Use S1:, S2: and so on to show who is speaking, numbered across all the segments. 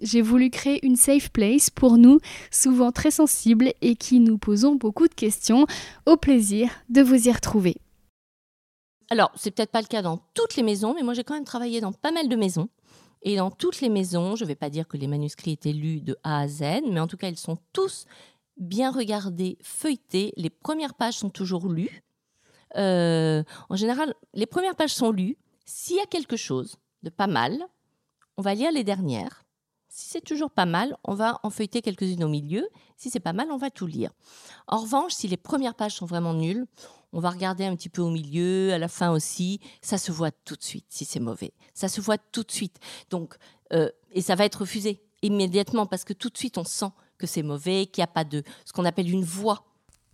S1: J'ai voulu créer une safe place pour nous, souvent très sensibles et qui nous posons beaucoup de questions. Au plaisir de vous y retrouver.
S2: Alors, c'est peut-être pas le cas dans toutes les maisons, mais moi j'ai quand même travaillé dans pas mal de maisons. Et dans toutes les maisons, je ne vais pas dire que les manuscrits étaient lus de A à Z, mais en tout cas, ils sont tous bien regardés, feuilletés. Les premières pages sont toujours lues. Euh, en général, les premières pages sont lues. S'il y a quelque chose de pas mal, on va lire les dernières. Si c'est toujours pas mal, on va en feuilleter quelques-unes au milieu. Si c'est pas mal, on va tout lire. En revanche, si les premières pages sont vraiment nulles, on va regarder un petit peu au milieu, à la fin aussi. Ça se voit tout de suite si c'est mauvais. Ça se voit tout de suite. Donc, euh, et ça va être refusé immédiatement parce que tout de suite on sent que c'est mauvais, qu'il n'y a pas de ce qu'on appelle une voix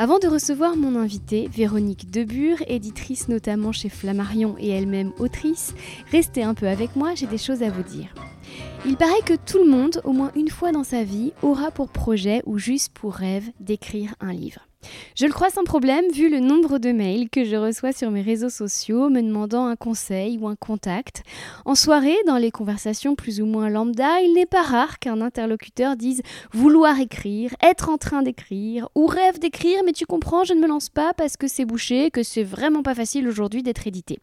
S1: Avant de recevoir mon invité, Véronique Debure, éditrice notamment chez Flammarion et elle-même autrice, restez un peu avec moi, j'ai des choses à vous dire. Il paraît que tout le monde, au moins une fois dans sa vie, aura pour projet ou juste pour rêve d'écrire un livre. Je le crois sans problème vu le nombre de mails que je reçois sur mes réseaux sociaux me demandant un conseil ou un contact. En soirée, dans les conversations plus ou moins lambda, il n'est pas rare qu'un interlocuteur dise vouloir écrire, être en train d'écrire ou rêve d'écrire mais tu comprends, je ne me lance pas parce que c'est bouché, que c'est vraiment pas facile aujourd'hui d'être édité.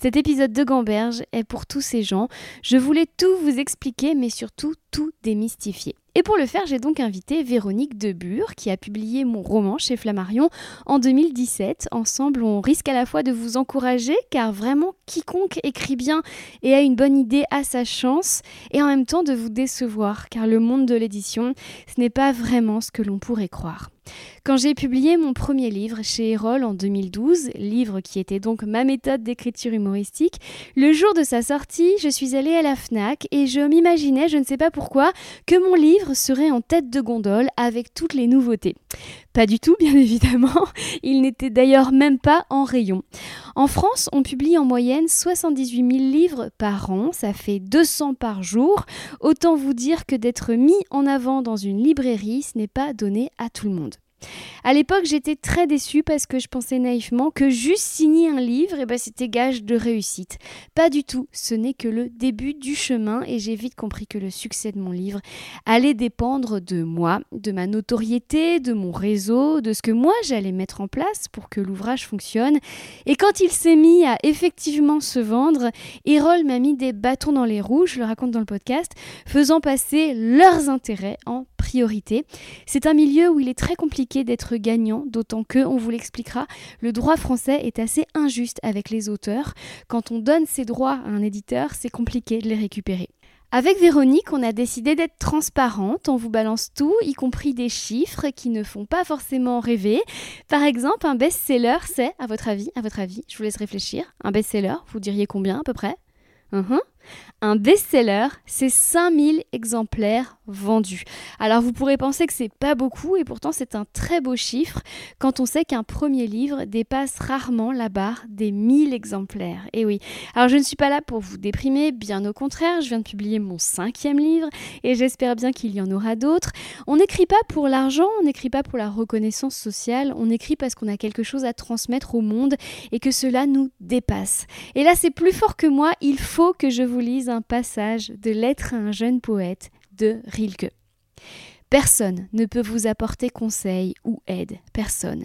S1: Cet épisode de Gamberge est pour tous ces gens. Je voulais tout vous expliquer mais surtout tout démystifier. Et pour le faire, j'ai donc invité Véronique Debure, qui a publié mon roman chez Flammarion en 2017. Ensemble, on risque à la fois de vous encourager, car vraiment quiconque écrit bien et a une bonne idée a sa chance, et en même temps de vous décevoir, car le monde de l'édition, ce n'est pas vraiment ce que l'on pourrait croire. Quand j'ai publié mon premier livre chez Erol en 2012, livre qui était donc ma méthode d'écriture humoristique, le jour de sa sortie, je suis allée à la FNAC et je m'imaginais, je ne sais pas pourquoi, que mon livre serait en tête de gondole avec toutes les nouveautés. Pas du tout, bien évidemment, il n'était d'ailleurs même pas en rayon. En France, on publie en moyenne 78 000 livres par an, ça fait 200 par jour. Autant vous dire que d'être mis en avant dans une librairie, ce n'est pas donné à tout le monde. À l'époque, j'étais très déçue parce que je pensais naïvement que juste signer un livre, eh ben, c'était gage de réussite. Pas du tout, ce n'est que le début du chemin et j'ai vite compris que le succès de mon livre allait dépendre de moi, de ma notoriété, de mon réseau, de ce que moi j'allais mettre en place pour que l'ouvrage fonctionne. Et quand il s'est mis à effectivement se vendre, Erol m'a mis des bâtons dans les roues, je le raconte dans le podcast, faisant passer leurs intérêts en priorité. C'est un milieu où il est très compliqué d'être gagnant, d'autant que, on vous l'expliquera, le droit français est assez injuste avec les auteurs. Quand on donne ses droits à un éditeur, c'est compliqué de les récupérer. Avec Véronique, on a décidé d'être transparente, on vous balance tout, y compris des chiffres qui ne font pas forcément rêver. Par exemple, un best-seller, c'est, à votre avis, à votre avis, je vous laisse réfléchir, un best-seller, vous diriez combien à peu près? Un best-seller, c'est 5000 exemplaires vendus. Alors vous pourrez penser que c'est pas beaucoup et pourtant c'est un très beau chiffre quand on sait qu'un premier livre dépasse rarement la barre des 1000 exemplaires. Et oui, alors je ne suis pas là pour vous déprimer, bien au contraire, je viens de publier mon cinquième livre et j'espère bien qu'il y en aura d'autres. On n'écrit pas pour l'argent, on n'écrit pas pour la reconnaissance sociale, on écrit parce qu'on a quelque chose à transmettre au monde et que cela nous dépasse. Et là c'est plus fort que moi, il faut que je vous lise un passage de Lettre à un jeune poète de Rilke. Personne ne peut vous apporter conseil ou aide, personne.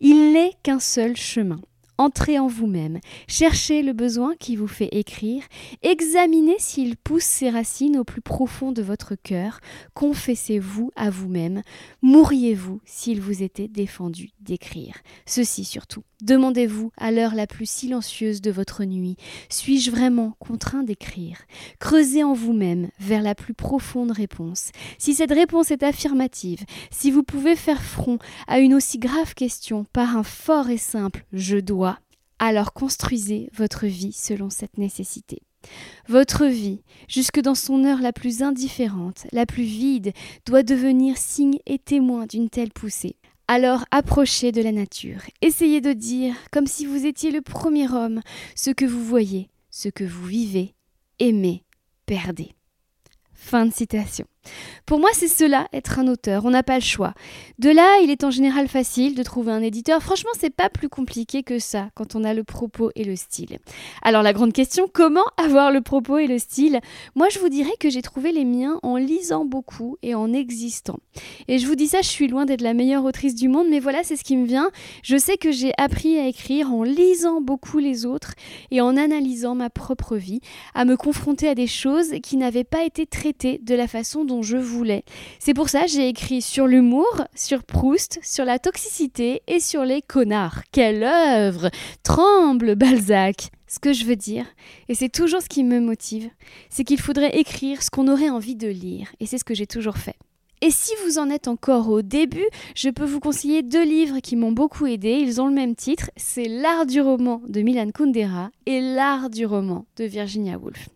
S1: Il n'est qu'un seul chemin. Entrez en vous-même, cherchez le besoin qui vous fait écrire, examinez s'il pousse ses racines au plus profond de votre cœur, confessez-vous à vous-même, mourriez-vous s'il vous était défendu d'écrire. Ceci surtout, Demandez-vous à l'heure la plus silencieuse de votre nuit, suis-je vraiment contraint d'écrire? Creusez en vous-même vers la plus profonde réponse. Si cette réponse est affirmative, si vous pouvez faire front à une aussi grave question par un fort et simple je dois, alors construisez votre vie selon cette nécessité. Votre vie, jusque dans son heure la plus indifférente, la plus vide, doit devenir signe et témoin d'une telle poussée. Alors approchez de la nature, essayez de dire, comme si vous étiez le premier homme, ce que vous voyez, ce que vous vivez, aimez, perdez. Fin de citation. Pour moi, c'est cela, être un auteur. On n'a pas le choix. De là, il est en général facile de trouver un éditeur. Franchement, c'est pas plus compliqué que ça quand on a le propos et le style. Alors, la grande question, comment avoir le propos et le style? Moi, je vous dirais que j'ai trouvé les miens en lisant beaucoup et en existant. Et je vous dis ça, je suis loin d'être la meilleure autrice du monde, mais voilà, c'est ce qui me vient. Je sais que j'ai appris à écrire en lisant beaucoup les autres et en analysant ma propre vie, à me confronter à des choses qui n'avaient pas été traitées de la façon dont je voulais. C'est pour ça que j'ai écrit sur l'humour, sur Proust, sur la toxicité et sur les connards. Quelle œuvre Tremble, Balzac ce que je veux dire, et c'est toujours ce qui me motive, c'est qu'il faudrait écrire ce qu'on aurait envie de lire, et c'est ce que j'ai toujours fait. Et si vous en êtes encore au début, je peux vous conseiller deux livres qui m'ont beaucoup aidé. Ils ont le même titre, c'est L'art du roman de Milan Kundera et L'art du roman de Virginia Woolf.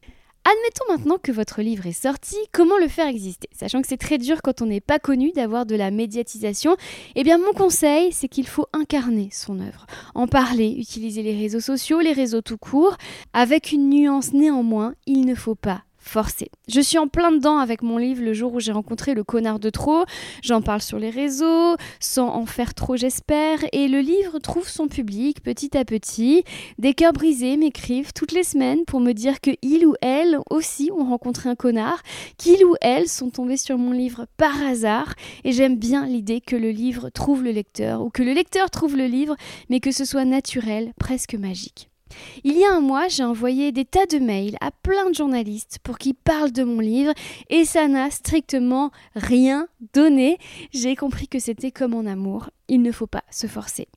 S1: Admettons maintenant que votre livre est sorti, comment le faire exister? Sachant que c'est très dur quand on n'est pas connu d'avoir de la médiatisation, eh bien mon conseil, c'est qu'il faut incarner son œuvre, en parler, utiliser les réseaux sociaux, les réseaux tout court, avec une nuance néanmoins, il ne faut pas forcé. Je suis en plein dedans avec mon livre le jour où j'ai rencontré le connard de trop. J'en parle sur les réseaux, sans en faire trop j'espère, et le livre trouve son public petit à petit. Des cœurs brisés m'écrivent toutes les semaines pour me dire que ils ou elles aussi ont rencontré un connard, qu'ils ou elles sont tombés sur mon livre par hasard, et j'aime bien l'idée que le livre trouve le lecteur, ou que le lecteur trouve le livre, mais que ce soit naturel, presque magique. Il y a un mois, j'ai envoyé des tas de mails à plein de journalistes pour qu'ils parlent de mon livre et ça n'a strictement rien donné. J'ai compris que c'était comme en amour, il ne faut pas se forcer.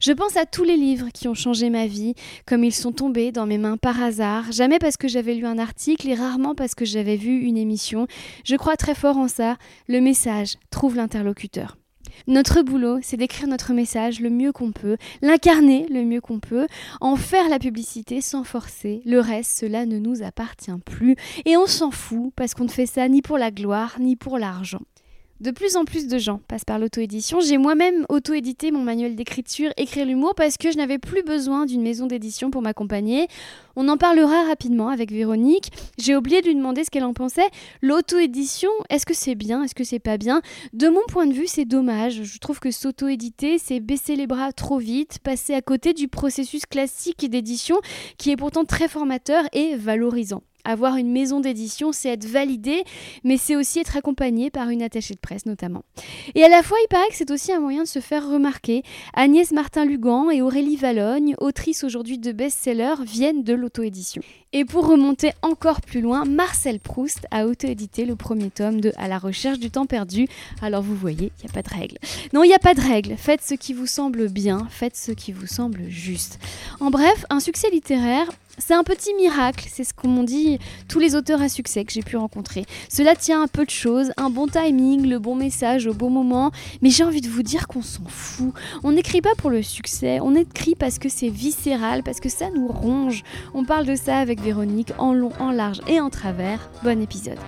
S1: Je pense à tous les livres qui ont changé ma vie, comme ils sont tombés dans mes mains par hasard, jamais parce que j'avais lu un article et rarement parce que j'avais vu une émission. Je crois très fort en ça, le message trouve l'interlocuteur. Notre boulot, c'est d'écrire notre message le mieux qu'on peut, l'incarner le mieux qu'on peut, en faire la publicité sans forcer. Le reste, cela ne nous appartient plus. Et on s'en fout parce qu'on ne fait ça ni pour la gloire ni pour l'argent. De plus en plus de gens passent par l'auto-édition. J'ai moi-même auto-édité mon manuel d'écriture Écrire l'humour parce que je n'avais plus besoin d'une maison d'édition pour m'accompagner. On en parlera rapidement avec Véronique. J'ai oublié de lui demander ce qu'elle en pensait. L'auto-édition, est-ce que c'est bien Est-ce que c'est pas bien? De mon point de vue, c'est dommage. Je trouve que s'auto-éditer, c'est baisser les bras trop vite, passer à côté du processus classique d'édition qui est pourtant très formateur et valorisant. Avoir une maison d'édition, c'est être validé, mais c'est aussi être accompagné par une attachée de presse notamment. Et à la fois, il paraît que c'est aussi un moyen de se faire remarquer. Agnès Martin-Lugan et Aurélie Valogne, autrices aujourd'hui de best-sellers, viennent de l'auto-édition. Et pour remonter encore plus loin, Marcel Proust a auto-édité le premier tome de À la recherche du temps perdu. Alors vous voyez, il n'y a pas de règle. Non, il n'y a pas de règle. Faites ce qui vous semble bien, faites ce qui vous semble juste. En bref, un succès littéraire, c'est un petit miracle, c'est ce qu'ont dit tous les auteurs à succès que j'ai pu rencontrer. Cela tient un peu de choses, un bon timing, le bon message au bon moment, mais j'ai envie de vous dire qu'on s'en fout. On n'écrit pas pour le succès, on écrit parce que c'est viscéral, parce que ça nous ronge. On parle de ça avec Véronique en long, en large et en travers. Bon épisode.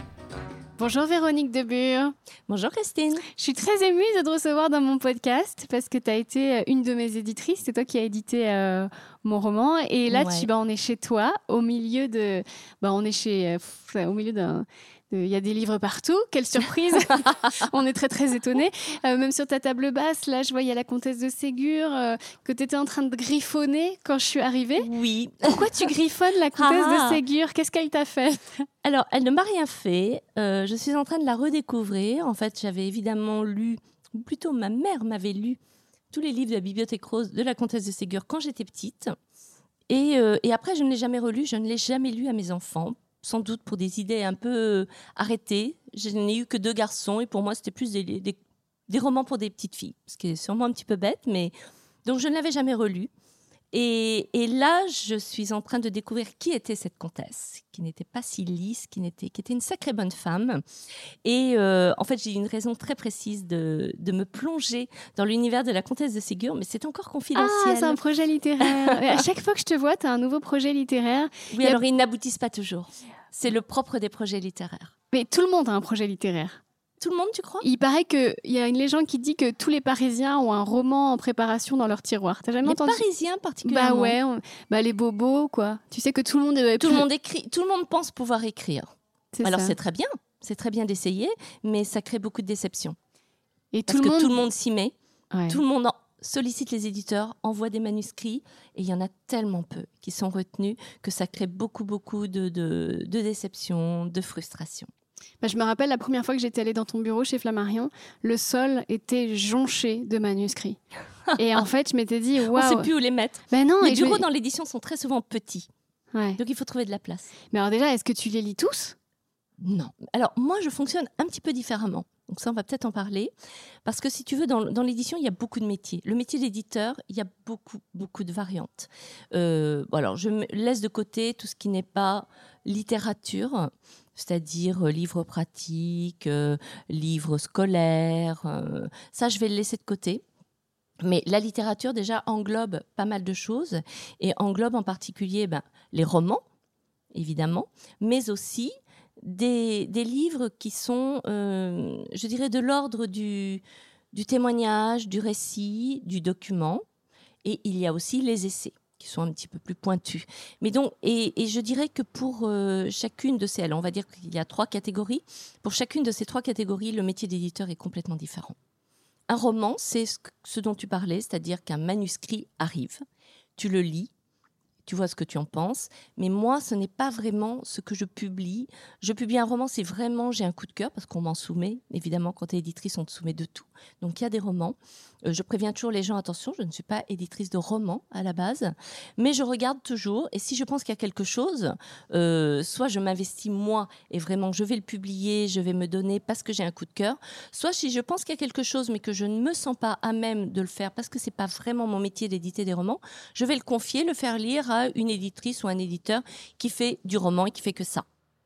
S1: Bonjour Véronique Debure.
S2: Bonjour Christine.
S1: Je suis très émue de te recevoir dans mon podcast parce que tu as été euh, une de mes éditrices. C'est toi qui as édité euh, mon roman. Et là, tu, bah, on est chez toi, au milieu de. Bah, on est chez, euh, au milieu d'un il y a des livres partout. Quelle surprise On est très très étonnés. Euh, même sur ta table basse, là, je voyais la comtesse de Ségur euh, que tu étais en train de griffonner quand je suis arrivée.
S2: Oui.
S1: Pourquoi tu griffonnes la comtesse de ah. Ségur? Qu'est-ce qu'elle t'a fait?
S2: Alors, elle ne m'a rien fait. Euh, je suis en train de la redécouvrir. En fait, j'avais évidemment lu, ou plutôt ma mère m'avait lu tous les livres de la bibliothèque rose de la comtesse de Ségur quand j'étais petite. Et, et, après, je ne l'ai jamais relu, je ne l'ai jamais lu à mes enfants sans doute pour des idées un peu euh, arrêtées. Je n'ai eu que deux garçons et pour moi, c'était plus des, des, romans pour des petites filles. Ce qui est sûrement un petit peu bête, mais Donc je ne l'avais jamais relu. Et, là, je suis en train de découvrir qui était cette comtesse, qui n'était pas si lisse, qui, était, qui était une sacrée bonne femme. Et euh, en fait, j'ai une raison très précise de, de me plonger dans l'univers de la comtesse de Ségur, mais c'est encore confidentiel.
S1: Ah, c'est un projet littéraire. à chaque fois que je te vois, tu as un nouveau projet littéraire.
S2: Oui, alors ils n'aboutissent pas toujours. C'est le propre des projets littéraires.
S1: Mais tout le monde a un projet littéraire.
S2: Tout le monde, tu crois?
S1: Il paraît qu'il y a une légende qui dit que tous les Parisiens ont un roman en préparation dans leur tiroir.
S2: T'as
S1: jamais
S2: les
S1: entendu?
S2: Parisiens particulièrement.
S1: Bah ouais, bah les bobos quoi. Tu sais que tout le monde
S2: tout le monde écrit, tout le monde pense pouvoir écrire. Alors c'est très bien, c'est très bien d'essayer, mais ça crée beaucoup de déception. Et Parce tout le que tout le monde s'y met, tout le monde sollicite les éditeurs, envoie des manuscrits, et il y en a tellement peu qui sont retenus que ça crée beaucoup beaucoup de, de, de déception, de frustration.
S1: Bah, je me rappelle la première fois que j'étais allée dans ton bureau chez Flammarion, le sol était jonché de manuscrits. et en fait, je m'étais dit, waouh.
S2: On ne sait plus où les mettre.
S1: Ben non,
S2: les bureaux dans l'édition sont très souvent petits. Donc il faut trouver de la place.
S1: Mais alors déjà, est-ce que tu les lis tous?
S2: Non. Alors moi, je fonctionne un petit peu différemment. Donc ça, on va peut-être en parler. Parce que si tu veux, dans, l'édition, il y a beaucoup de métiers. Le métier d'éditeur, il y a beaucoup, beaucoup de variantes. Euh, alors, je laisse de côté tout ce qui n'est pas littérature c'est-à-dire euh, livres pratiques, euh, livres scolaires. Euh, ça, je vais le laisser de côté. Mais la littérature déjà englobe pas mal de choses et englobe en particulier ben, les romans, évidemment, mais aussi des, livres qui sont, je dirais, de l'ordre du, du témoignage, du récit, du document. Et il y a aussi les essais qui sont un petit peu plus pointus. Mais donc, et, je dirais que pour euh, chacune de ces, alors on va dire qu'il y a trois catégories. Pour chacune de ces trois catégories, le métier d'éditeur est complètement différent. Un roman, c'est ce dont tu parlais, c'est-à-dire qu'un manuscrit arrive, tu le lis, tu vois ce que tu en penses. Mais moi, ce n'est pas vraiment ce que je publie. Je publie un roman, c'est vraiment, j'ai un coup de cœur parce qu'on m'en soumet. Évidemment, quand tu es éditrice, on te soumet de tout. Donc, il y a des romans. Euh, je préviens toujours les gens, attention, je ne suis pas éditrice de romans à la base, mais je regarde toujours. Et si je pense qu'il y a quelque chose, euh, soit je m'investis moi et vraiment je vais le publier, je vais me donner parce que j'ai un coup de cœur, soit si je pense qu'il y a quelque chose mais que je ne me sens pas à même de le faire parce que c'est pas vraiment mon métier d'éditer des romans, je vais le confier, le faire lire à une éditrice ou un éditeur qui fait du roman et qui fait que ça.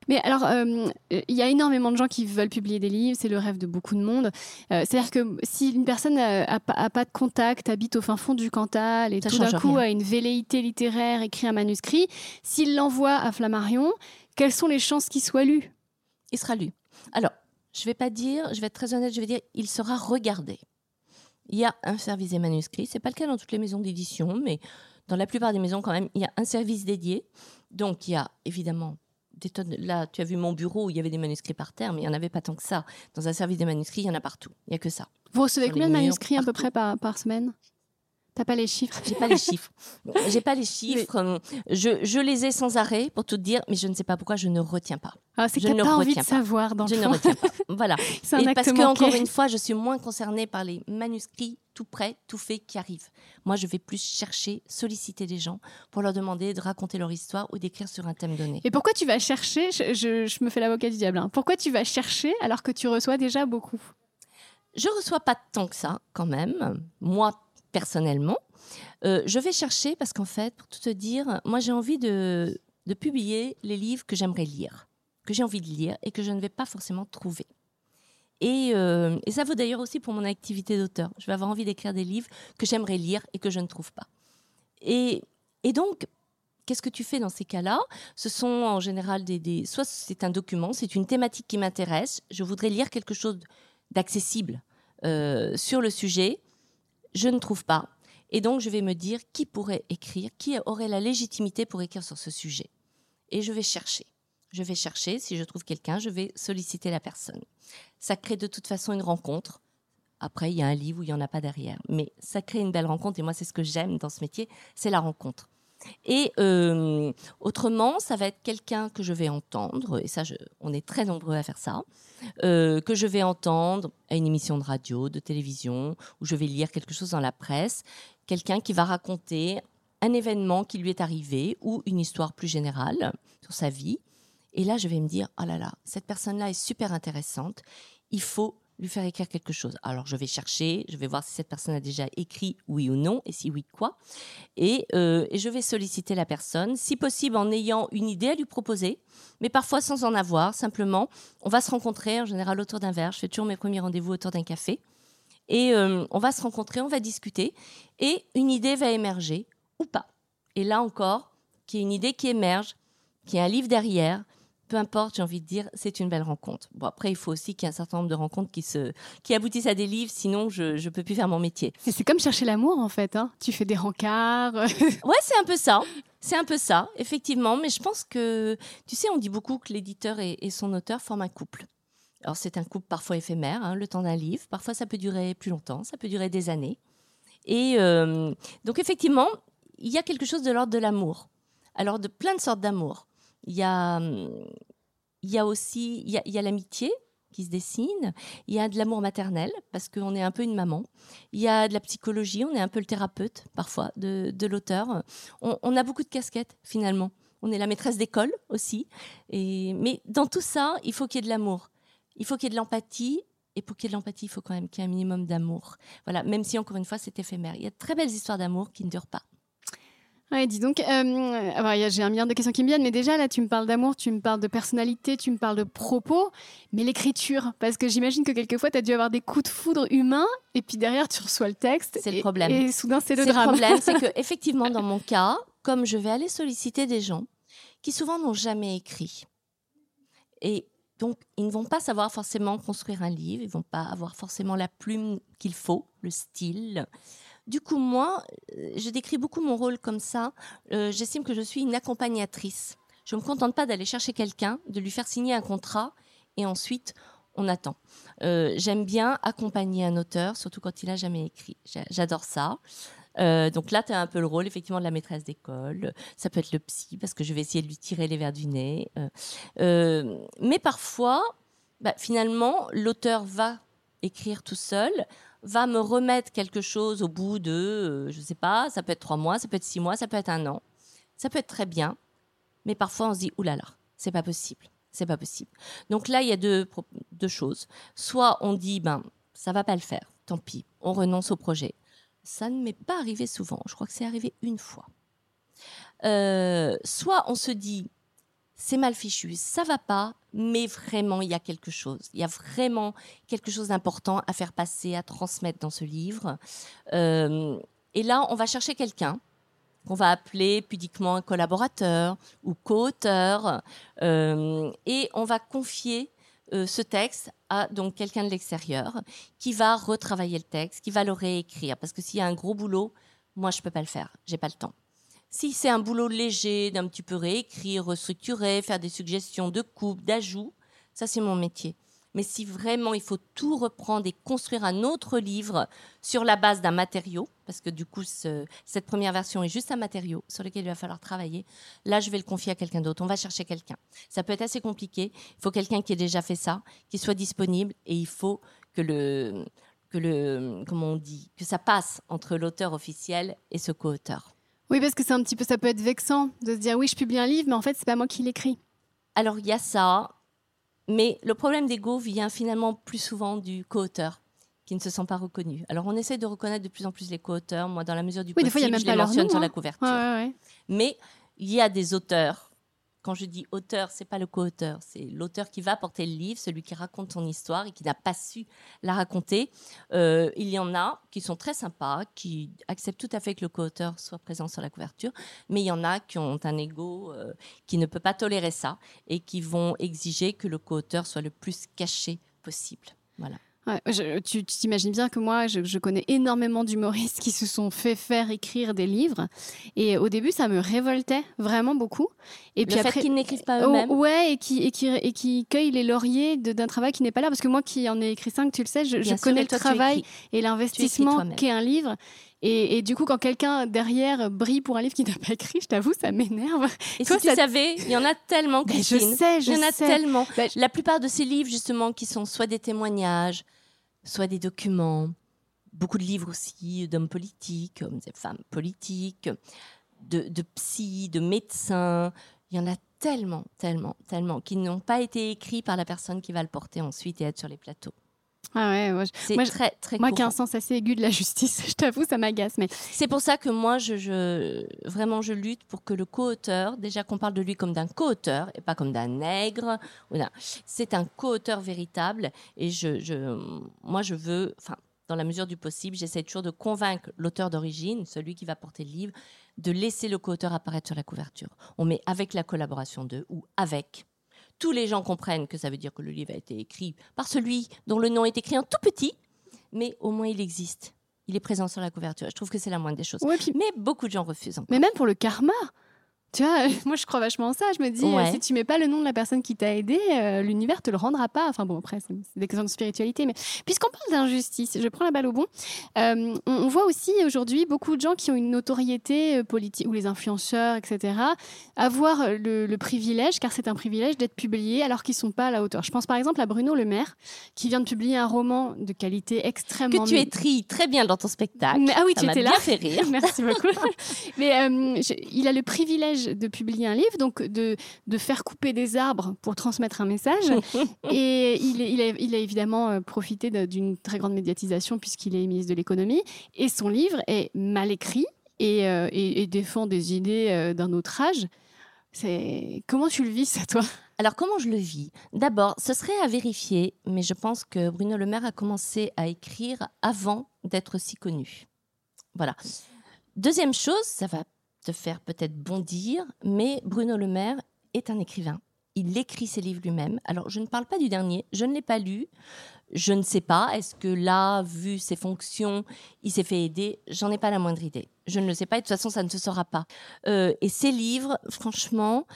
S1: Mais alors, euh, il y a énormément de gens qui veulent publier des livres, c'est le rêve de beaucoup de monde. Euh, c'est-à-dire que si une personne n'a pas de contact, habite au fin fond du Cantal et tout d'un coup a une velléité littéraire, écrit un manuscrit, s'il l'envoie à Flammarion, quelles sont les chances qu'il soit lu?
S2: Il sera lu. Alors, je ne vais pas dire, je vais être très honnête, je vais dire, il sera regardé. Il y a un service des manuscrits, c'est pas le cas dans toutes les maisons d'édition, mais dans la plupart des maisons quand même, il y a un service dédié. Donc il y a évidemment Là, tu as vu mon bureau où il y avait des manuscrits par terre, mais il n'y en avait pas tant que ça. Dans un service des manuscrits, il y en a partout. Il n'y a que ça.
S1: Vous recevez combien de manuscrits à peu près par, par semaine? T'as pas les chiffres?
S2: J'ai pas les chiffres. J'ai pas les chiffres. Je, je, les ai sans arrêt pour tout dire, mais je ne sais pas pourquoi je ne retiens pas.
S1: Ah, c'est que t'as pas envie de savoir dans
S2: Je ne retiens pas. Voilà. Et parce que encore une fois, je suis moins concernée par les manuscrits tout prêts, tout faits qui arrivent. Moi, je vais plus chercher, solliciter des gens pour leur demander de raconter leur histoire ou d'écrire sur un thème donné.
S1: Et pourquoi tu vas chercher je, je, me fais l'avocat du diable. Hein. Pourquoi tu vas chercher alors que tu reçois déjà beaucoup?
S2: Je reçois pas tant que ça, quand même. Moi, personnellement. Euh, je vais chercher parce qu'en fait, pour tout te dire, moi j'ai envie de, publier les livres que j'aimerais lire, que j'ai envie de lire et que je ne vais pas forcément trouver. Et, euh, et ça vaut d'ailleurs aussi pour mon activité d'auteur. Je vais avoir envie d'écrire des livres que j'aimerais lire et que je ne trouve pas. Et, et donc, qu'est-ce que tu fais dans ces cas-là? Ce sont en général des, des soit c'est un document, c'est une thématique qui m'intéresse. Je voudrais lire quelque chose d'accessible euh, sur le sujet je ne trouve pas. Et donc, je vais me dire qui pourrait écrire, qui aurait la légitimité pour écrire sur ce sujet. Et je vais chercher. Je vais chercher, si je trouve quelqu'un, je vais solliciter la personne. Ça crée de toute façon une rencontre. Après, il y a un livre où il n'y en a pas derrière. Mais ça crée une belle rencontre. Et moi, c'est ce que j'aime dans ce métier, c'est la rencontre. Et euh, autrement, ça va être quelqu'un que je vais entendre, et ça, on est très nombreux à faire ça, euh, que je vais entendre à une émission de radio, de télévision, où je vais lire quelque chose dans la presse, quelqu'un qui va raconter un événement qui lui est arrivé ou une histoire plus générale sur sa vie. Et là, je vais me dire, oh là là, cette personne-là est super intéressante, il faut lui faire écrire quelque chose. Alors je vais chercher, je vais voir si cette personne a déjà écrit oui ou non, et si oui, quoi. Et, euh, et, je vais solliciter la personne, si possible en ayant une idée à lui proposer, mais parfois sans en avoir, simplement. On va se rencontrer en général autour d'un verre, je fais toujours mes premiers rendez-vous autour d'un café. Et euh, on va se rencontrer, on va discuter, et une idée va émerger, ou pas. Et là encore, qu'il y ait une idée qui émerge, qu'il y ait un livre derrière, peu importe, j'ai envie de dire, c'est une belle rencontre. Bon, après, il faut aussi qu'il y ait un certain nombre de rencontres qui, se, qui aboutissent à des livres, sinon je ne peux plus faire mon métier.
S1: c'est comme chercher l'amour, en fait. Hein. tu fais des rencarts.
S2: ouais, c'est un peu ça. C'est un peu ça, effectivement. Mais je pense que, tu sais, on dit beaucoup que l'éditeur et, son auteur forment un couple. Alors, c'est un couple parfois éphémère, hein, le temps d'un livre. Parfois, ça peut durer plus longtemps, ça peut durer des années. Et euh, donc, effectivement, il y a quelque chose de l'ordre de l'amour. Alors, de plein de sortes d'amour. Il y a, y a aussi y a, l'amitié qui se dessine, il y a de l'amour maternel, parce qu'on est un peu une maman, il y a de la psychologie, on est un peu le thérapeute parfois de, l'auteur. On, a beaucoup de casquettes finalement. On est la maîtresse d'école aussi. Mais dans tout ça, il faut qu'il y ait de l'amour. Il faut qu'il y ait de l'empathie. Et pour qu'il y ait de l'empathie, il faut quand même qu'il y ait un minimum d'amour. Voilà, même si encore une fois, c'est éphémère. Il y a de très belles histoires d'amour qui ne durent pas.
S1: Ouais, dis donc, euh, j'ai un milliard de questions qui me viennent, mais déjà là, tu me parles d'amour, tu me parles de personnalité, tu me parles de propos, mais l'écriture, parce que j'imagine que quelquefois, tu as dû avoir des coups de foudre humains, et puis derrière, tu reçois le texte.
S2: C'est le problème.
S1: Et soudain, c'est le drame.
S2: Le problème, c'est que effectivement, dans mon cas, comme je vais aller solliciter des gens qui souvent n'ont jamais écrit, et donc ils ne vont pas savoir forcément construire un livre, ils vont pas avoir forcément la plume qu'il faut, le style. Du coup, moi, euh, je décris beaucoup mon rôle comme ça. Euh, j'estime que je suis une accompagnatrice. Je ne me contente pas d'aller chercher quelqu'un, de lui faire signer un contrat et ensuite on attend. Euh, j'aime bien accompagner un auteur, surtout quand il n'a jamais écrit. J'adore ça. donc là, tu as un peu le rôle effectivement de la maîtresse d'école. Ça peut être le psy parce que je vais essayer de lui tirer les verres du nez. mais parfois, bah, finalement, l'auteur va écrire tout seul va me remettre quelque chose au bout de, euh, je ne sais pas, ça peut être trois mois, ça peut être six mois, ça peut être un an. Ça peut être très bien, mais parfois on se dit, oulala, c'est pas possible, c'est pas possible. Donc là, il y a deux, deux choses. Soit on dit, ben, ça va pas le faire, tant pis, on renonce au projet. Ça ne m'est pas arrivé souvent, je crois que c'est arrivé une fois. Euh, soit on se dit, c'est mal fichu, ça va pas, mais vraiment il y a quelque chose. Il y a vraiment quelque chose d'important à faire passer, à transmettre dans ce livre. Euh, et là, on va chercher quelqu'un qu'on va appeler pudiquement un collaborateur ou co-auteur, euh, et on va confier euh, ce texte à donc quelqu'un de l'extérieur qui va retravailler le texte, qui va le réécrire, parce que s'il y a un gros boulot, moi je peux pas le faire, j'ai pas le temps. Si c'est un boulot léger, d'un petit peu réécrire, restructurer, faire des suggestions de coupe, d'ajout, ça c'est mon métier. Mais si vraiment il faut tout reprendre et construire un autre livre sur la base d'un matériau, parce que du coup cette première version est juste un matériau sur lequel il va falloir travailler, là je vais le confier à quelqu'un d'autre. On va chercher quelqu'un. Ça peut être assez compliqué. Il faut quelqu'un qui ait déjà fait ça, qui soit disponible, et il faut que le que le comment on dit que ça passe entre l'auteur officiel et ce co-auteur.
S1: Oui, parce que c'est un petit peu, ça peut être vexant de se dire oui, je publie un livre, mais en fait, c'est pas moi qui l'écris.
S2: Alors il y a ça, mais le problème d'ego vient finalement plus souvent du co-auteur qui ne se sent pas reconnu. Alors on essaie de reconnaître de plus en plus les co-auteurs. Moi, dans la mesure du
S1: oui, possible, des fois, il y a même
S2: je les mentionne sur la hein.
S1: couverture.
S2: Mais il y a des auteurs quand je dis auteur, c'est pas le co-auteur, c'est l'auteur qui va porter le livre, celui qui raconte son histoire et qui n'a pas su la raconter. Euh, il y en a qui sont très sympas, qui acceptent tout à fait que le co-auteur soit présent sur la couverture, mais il y en a qui ont un ego euh, qui ne peut pas tolérer ça et qui vont exiger que le co-auteur soit le plus caché possible. Voilà
S1: tu t'imagines bien que moi, je, connais énormément d'humoristes qui se sont fait faire écrire des livres. Et au début, ça me révoltait vraiment beaucoup.
S2: Et puis le fait qu'ils n'écrivent pas eux-mêmes.
S1: Oh, ouais, et qui, et, qui, et qui cueillent les lauriers d'un travail qui n'est pas là. Parce que moi qui en ai écrit cinq, tu le sais, je, connais le travail et l'investissement qu'est un livre. Et, du coup, quand quelqu'un derrière brille pour un livre qui n'a pas écrit, je t'avoue, ça m'énerve.
S2: Et Toi, si tu savais, il y en a tellement, Christine.
S1: je sais, je
S2: Il y en a
S1: sais.
S2: tellement. Bah, La plupart de ces livres, justement, qui sont soit des témoignages, soit des documents, beaucoup de livres aussi d'hommes politiques, de femmes politiques, de, de psy, de médecins. Il y en a tellement, tellement, tellement, qui n'ont pas été écrits par la personne qui va le porter ensuite et être sur les plateaux.
S1: Ah ouais,
S2: C'est
S1: moi,
S2: très, très
S1: moi qui ai un sens assez aigu de la justice, je t'avoue, ça m'agace. Mais
S2: C'est pour ça que moi, je, je- vraiment, je lutte pour que le co-auteur, déjà qu'on parle de lui comme d'un co-auteur et pas comme d'un nègre. C'est un co-auteur véritable. Et je, je- moi, je veux, enfin, dans la mesure du possible, j'essaie toujours de convaincre l'auteur d'origine, celui qui va porter le livre, de laisser le co-auteur apparaître sur la couverture. On met avec la collaboration d'eux ou avec. Tous les gens comprennent que ça veut dire que le livre a été écrit par celui dont le nom est écrit en tout petit, mais au moins il existe. Il est présent sur la couverture. Je trouve que c'est la moindre des choses.
S1: ouais, puis
S2: Mais beaucoup de gens refusent. encore.
S1: Mais même pour le karma. Tu vois, moi je crois vachement en ça. Je me dis, euh,
S2: Ouais.
S1: si tu mets pas le nom de la personne qui t'a aidé, euh, l'univers te le rendra pas. Enfin bon, après, c'est des questions de spiritualité. Mais puisqu'on parle d'injustice, je prends la balle au bon. Euh, on, on voit aussi aujourd'hui beaucoup de gens qui ont une notoriété euh, politique, ou les influenceurs, etc., avoir le, le privilège, car c'est un privilège, d'être publiés alors qu'ils sont pas à la hauteur. Je pense par exemple à Bruno Le Maire, qui vient de publier un roman de qualité extrêmement.
S2: Que tu étris très bien dans ton spectacle.
S1: Mais- ah oui,
S2: Ça
S1: tu
S2: m'a
S1: étais là.
S2: bien fait rire.
S1: Merci beaucoup. Mais euh, je- il a le privilège de publier un livre, donc de, de faire couper des arbres pour transmettre un message. Et il, est- il, a, il a évidemment euh, profité d'une très grande médiatisation puisqu'il est ministre de l'économie. Et son livre est mal écrit et, euh, et- et défend des idées euh, d'un autre âge. Comment tu le vis ça toi?
S2: Alors, comment je le vis? D'abord, ce serait à vérifier, mais je pense que Bruno Le Maire a commencé à écrire avant d'être si connu. Voilà. Deuxième chose, ça va te faire peut-être bondir, mais Bruno Le Maire est un écrivain. Il écrit ses livres lui-même. Alors, je ne parle pas du dernier, je ne l'ai pas lu. Je ne sais pas, est-ce que là, vu ses fonctions, il s'est fait aider? J'en ai pas la moindre idée. Je ne le sais pas et de toute façon, ça ne se saura pas. Euh, et ses livres, franchement,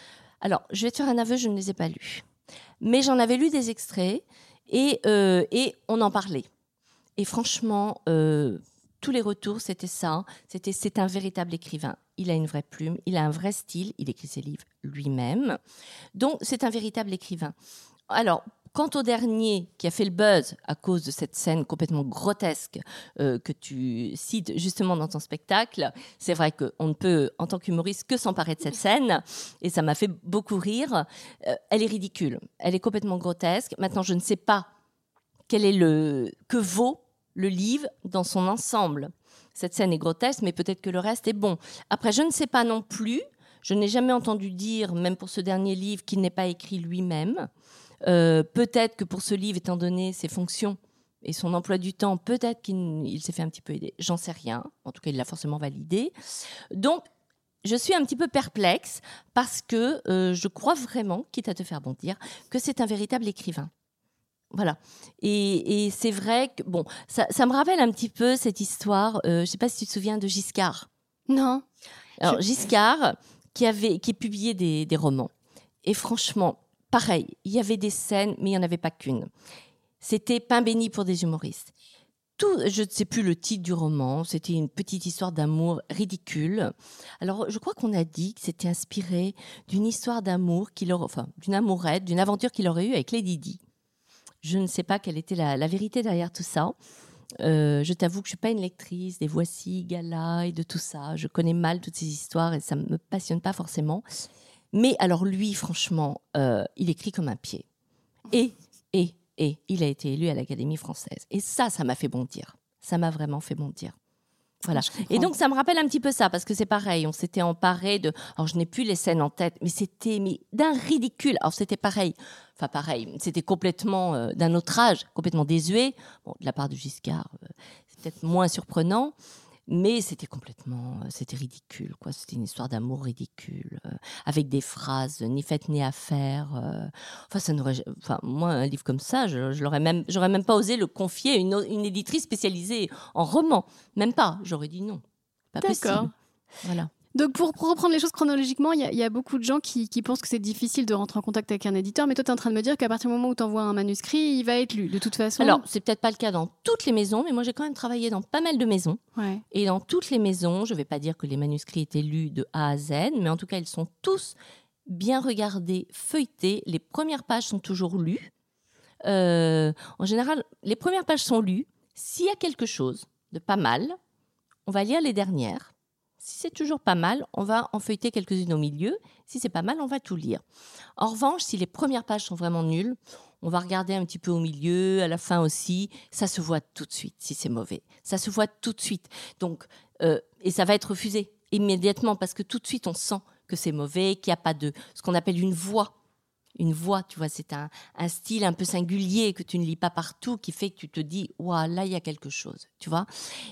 S2: alors, je vais te faire un aveu, je ne les ai pas lus. Mais j'en avais lu des extraits et, euh, et on en parlait. Et franchement, euh, tous les retours, c'était ça. C'était c'est un véritable écrivain. Il a une vraie plume, il a un vrai style, il écrit ses livres lui-même. Donc, c'est un véritable écrivain. Alors, quant au dernier qui a fait le buzz à cause de cette scène complètement grotesque euh, que tu cites justement dans ton spectacle, c'est vrai qu'on ne peut, en tant qu'humoriste, que s'emparer de cette scène. Et ça m'a fait beaucoup rire. Euh, elle est ridicule. Elle est complètement grotesque. Maintenant, je ne sais pas quel est le que vaut le livre dans son ensemble. Cette scène est grotesque, mais peut-être que le reste est bon. Après, je ne sais pas non plus. Je n'ai jamais entendu dire, même pour ce dernier livre, qu'il n'est pas écrit lui-même. Euh, peut-être que pour ce livre, étant donné ses fonctions et son emploi du temps, peut-être qu'il il s'est fait un petit peu aider. J'en sais rien. En tout cas, il l'a forcément validé. Donc, je suis un petit peu perplexe parce que euh, je crois vraiment, quitte à te faire bondir, que c'est un véritable écrivain. Voilà. Et, et c'est vrai que, bon, ça, ça me rappelle un petit peu cette histoire, euh, je ne sais pas si tu te souviens de Giscard.
S1: Non.
S2: Alors, Giscard, qui, avait, qui publiait des, des romans. Et franchement, pareil, il y avait des scènes, mais il n'y en avait pas qu'une. C'était pain béni pour des humoristes. Tout, je ne sais plus le titre du roman, c'était une petite histoire d'amour ridicule. Alors, je crois qu'on a dit que c'était inspiré d'une histoire d'amour qu'il aurait, enfin, d'une amourette, d'une aventure qu'il aurait eue avec Lady Di. Je ne sais pas quelle était la, vérité derrière tout ça. Euh, je t'avoue que je suis pas une lectrice des Voici, Gala et de tout ça. Je connais mal toutes ces histoires et ça me passionne pas forcément. Mais alors lui, franchement, euh, il écrit comme un pied. Et, et, et, il a été élu à l'Académie française. Et ça, ça m'a fait bondir. Ça m'a vraiment fait bondir. Voilà. Et donc, ça me rappelle un petit peu ça, parce que c'est pareil, on s'était emparé de... Alors, je n'ai plus les scènes en tête, mais c'était mais d'un ridicule. Alors, c'était pareil. Enfin, pareil, c'était complètement euh, d'un autre âge, complètement désuet. Bon, de la part de Giscard, euh, c'est peut-être moins surprenant, mais c'était complètement... euh, c'était ridicule, quoi. C'était une histoire d'amour ridicule, euh, avec des phrases ni faites ni à faire. euh. Enfin, ça n'aurait... Enfin, moi, un livre comme ça, je, je l'aurais même... J'aurais même pas osé le confier à une, éditrice spécialisée en roman. Même pas. J'aurais dit non. Pas
S1: D'accord.
S2: possible. Voilà.
S1: Donc pour, reprendre les choses chronologiquement, il y, a- il y a beaucoup de gens qui, qui pensent que c'est difficile de rentrer en contact avec un éditeur, mais toi tu es en train de me dire qu'à partir du moment où tu envoies un manuscrit, il va être lu de toute façon.
S2: Alors, c'est peut-être pas le cas dans toutes les maisons, mais moi j'ai quand même travaillé dans pas mal de maisons.
S1: ouais.
S2: Et dans toutes les maisons, je ne vais pas dire que les manuscrits étaient lus de A à Z, mais en tout cas, ils sont tous bien regardés, feuilletés. Les premières pages sont toujours lues. Euh, en général, les premières pages sont lues. S'il y a quelque chose de pas mal, on va lire les dernières. Si c'est toujours pas mal, on va en feuilleter quelques-unes au milieu. Si c'est pas mal, on va tout lire. En revanche, si les premières pages sont vraiment nulles, on va regarder un petit peu au milieu, à la fin aussi. Ça se voit tout de suite si c'est mauvais. Ça se voit tout de suite. Donc, euh, et ça va être refusé immédiatement parce que tout de suite on sent que c'est mauvais, qu'il n'y a pas de ce qu'on appelle une voix une voix, tu vois, c'est un, style un peu singulier que tu ne lis pas partout qui fait que tu te dis, waouh, là, il y a quelque chose, tu vois.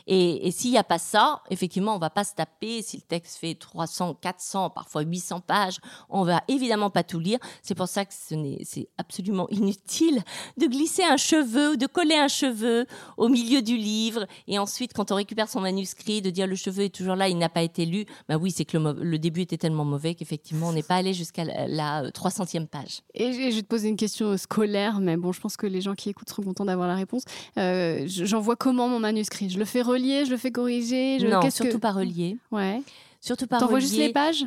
S2: Et, s'il n'y a pas ça, effectivement, on va pas se taper. Si le texte fait 300, 400, parfois 800 pages, on va évidemment pas tout lire. C'est pour ça que c'est absolument inutile de glisser un cheveu ou de coller un cheveu au milieu du livre. Et ensuite, quand on récupère son manuscrit, de dire le cheveu est toujours là, il n'a pas été lu. Bah oui, c'est que le, début était tellement mauvais qu'effectivement, on n'est pas allé jusqu'à la, la 300e page.
S1: Et je vais te poser une question scolaire, mais bon, je pense que les gens qui écoutent seront contents d'avoir la réponse. Euh, J'envoie comment mon manuscrit? Je le fais relier, je le fais corriger je...
S2: Non, surtout pas relier.
S1: Ouais.
S2: Surtout pas
S1: T'envoies juste les pages?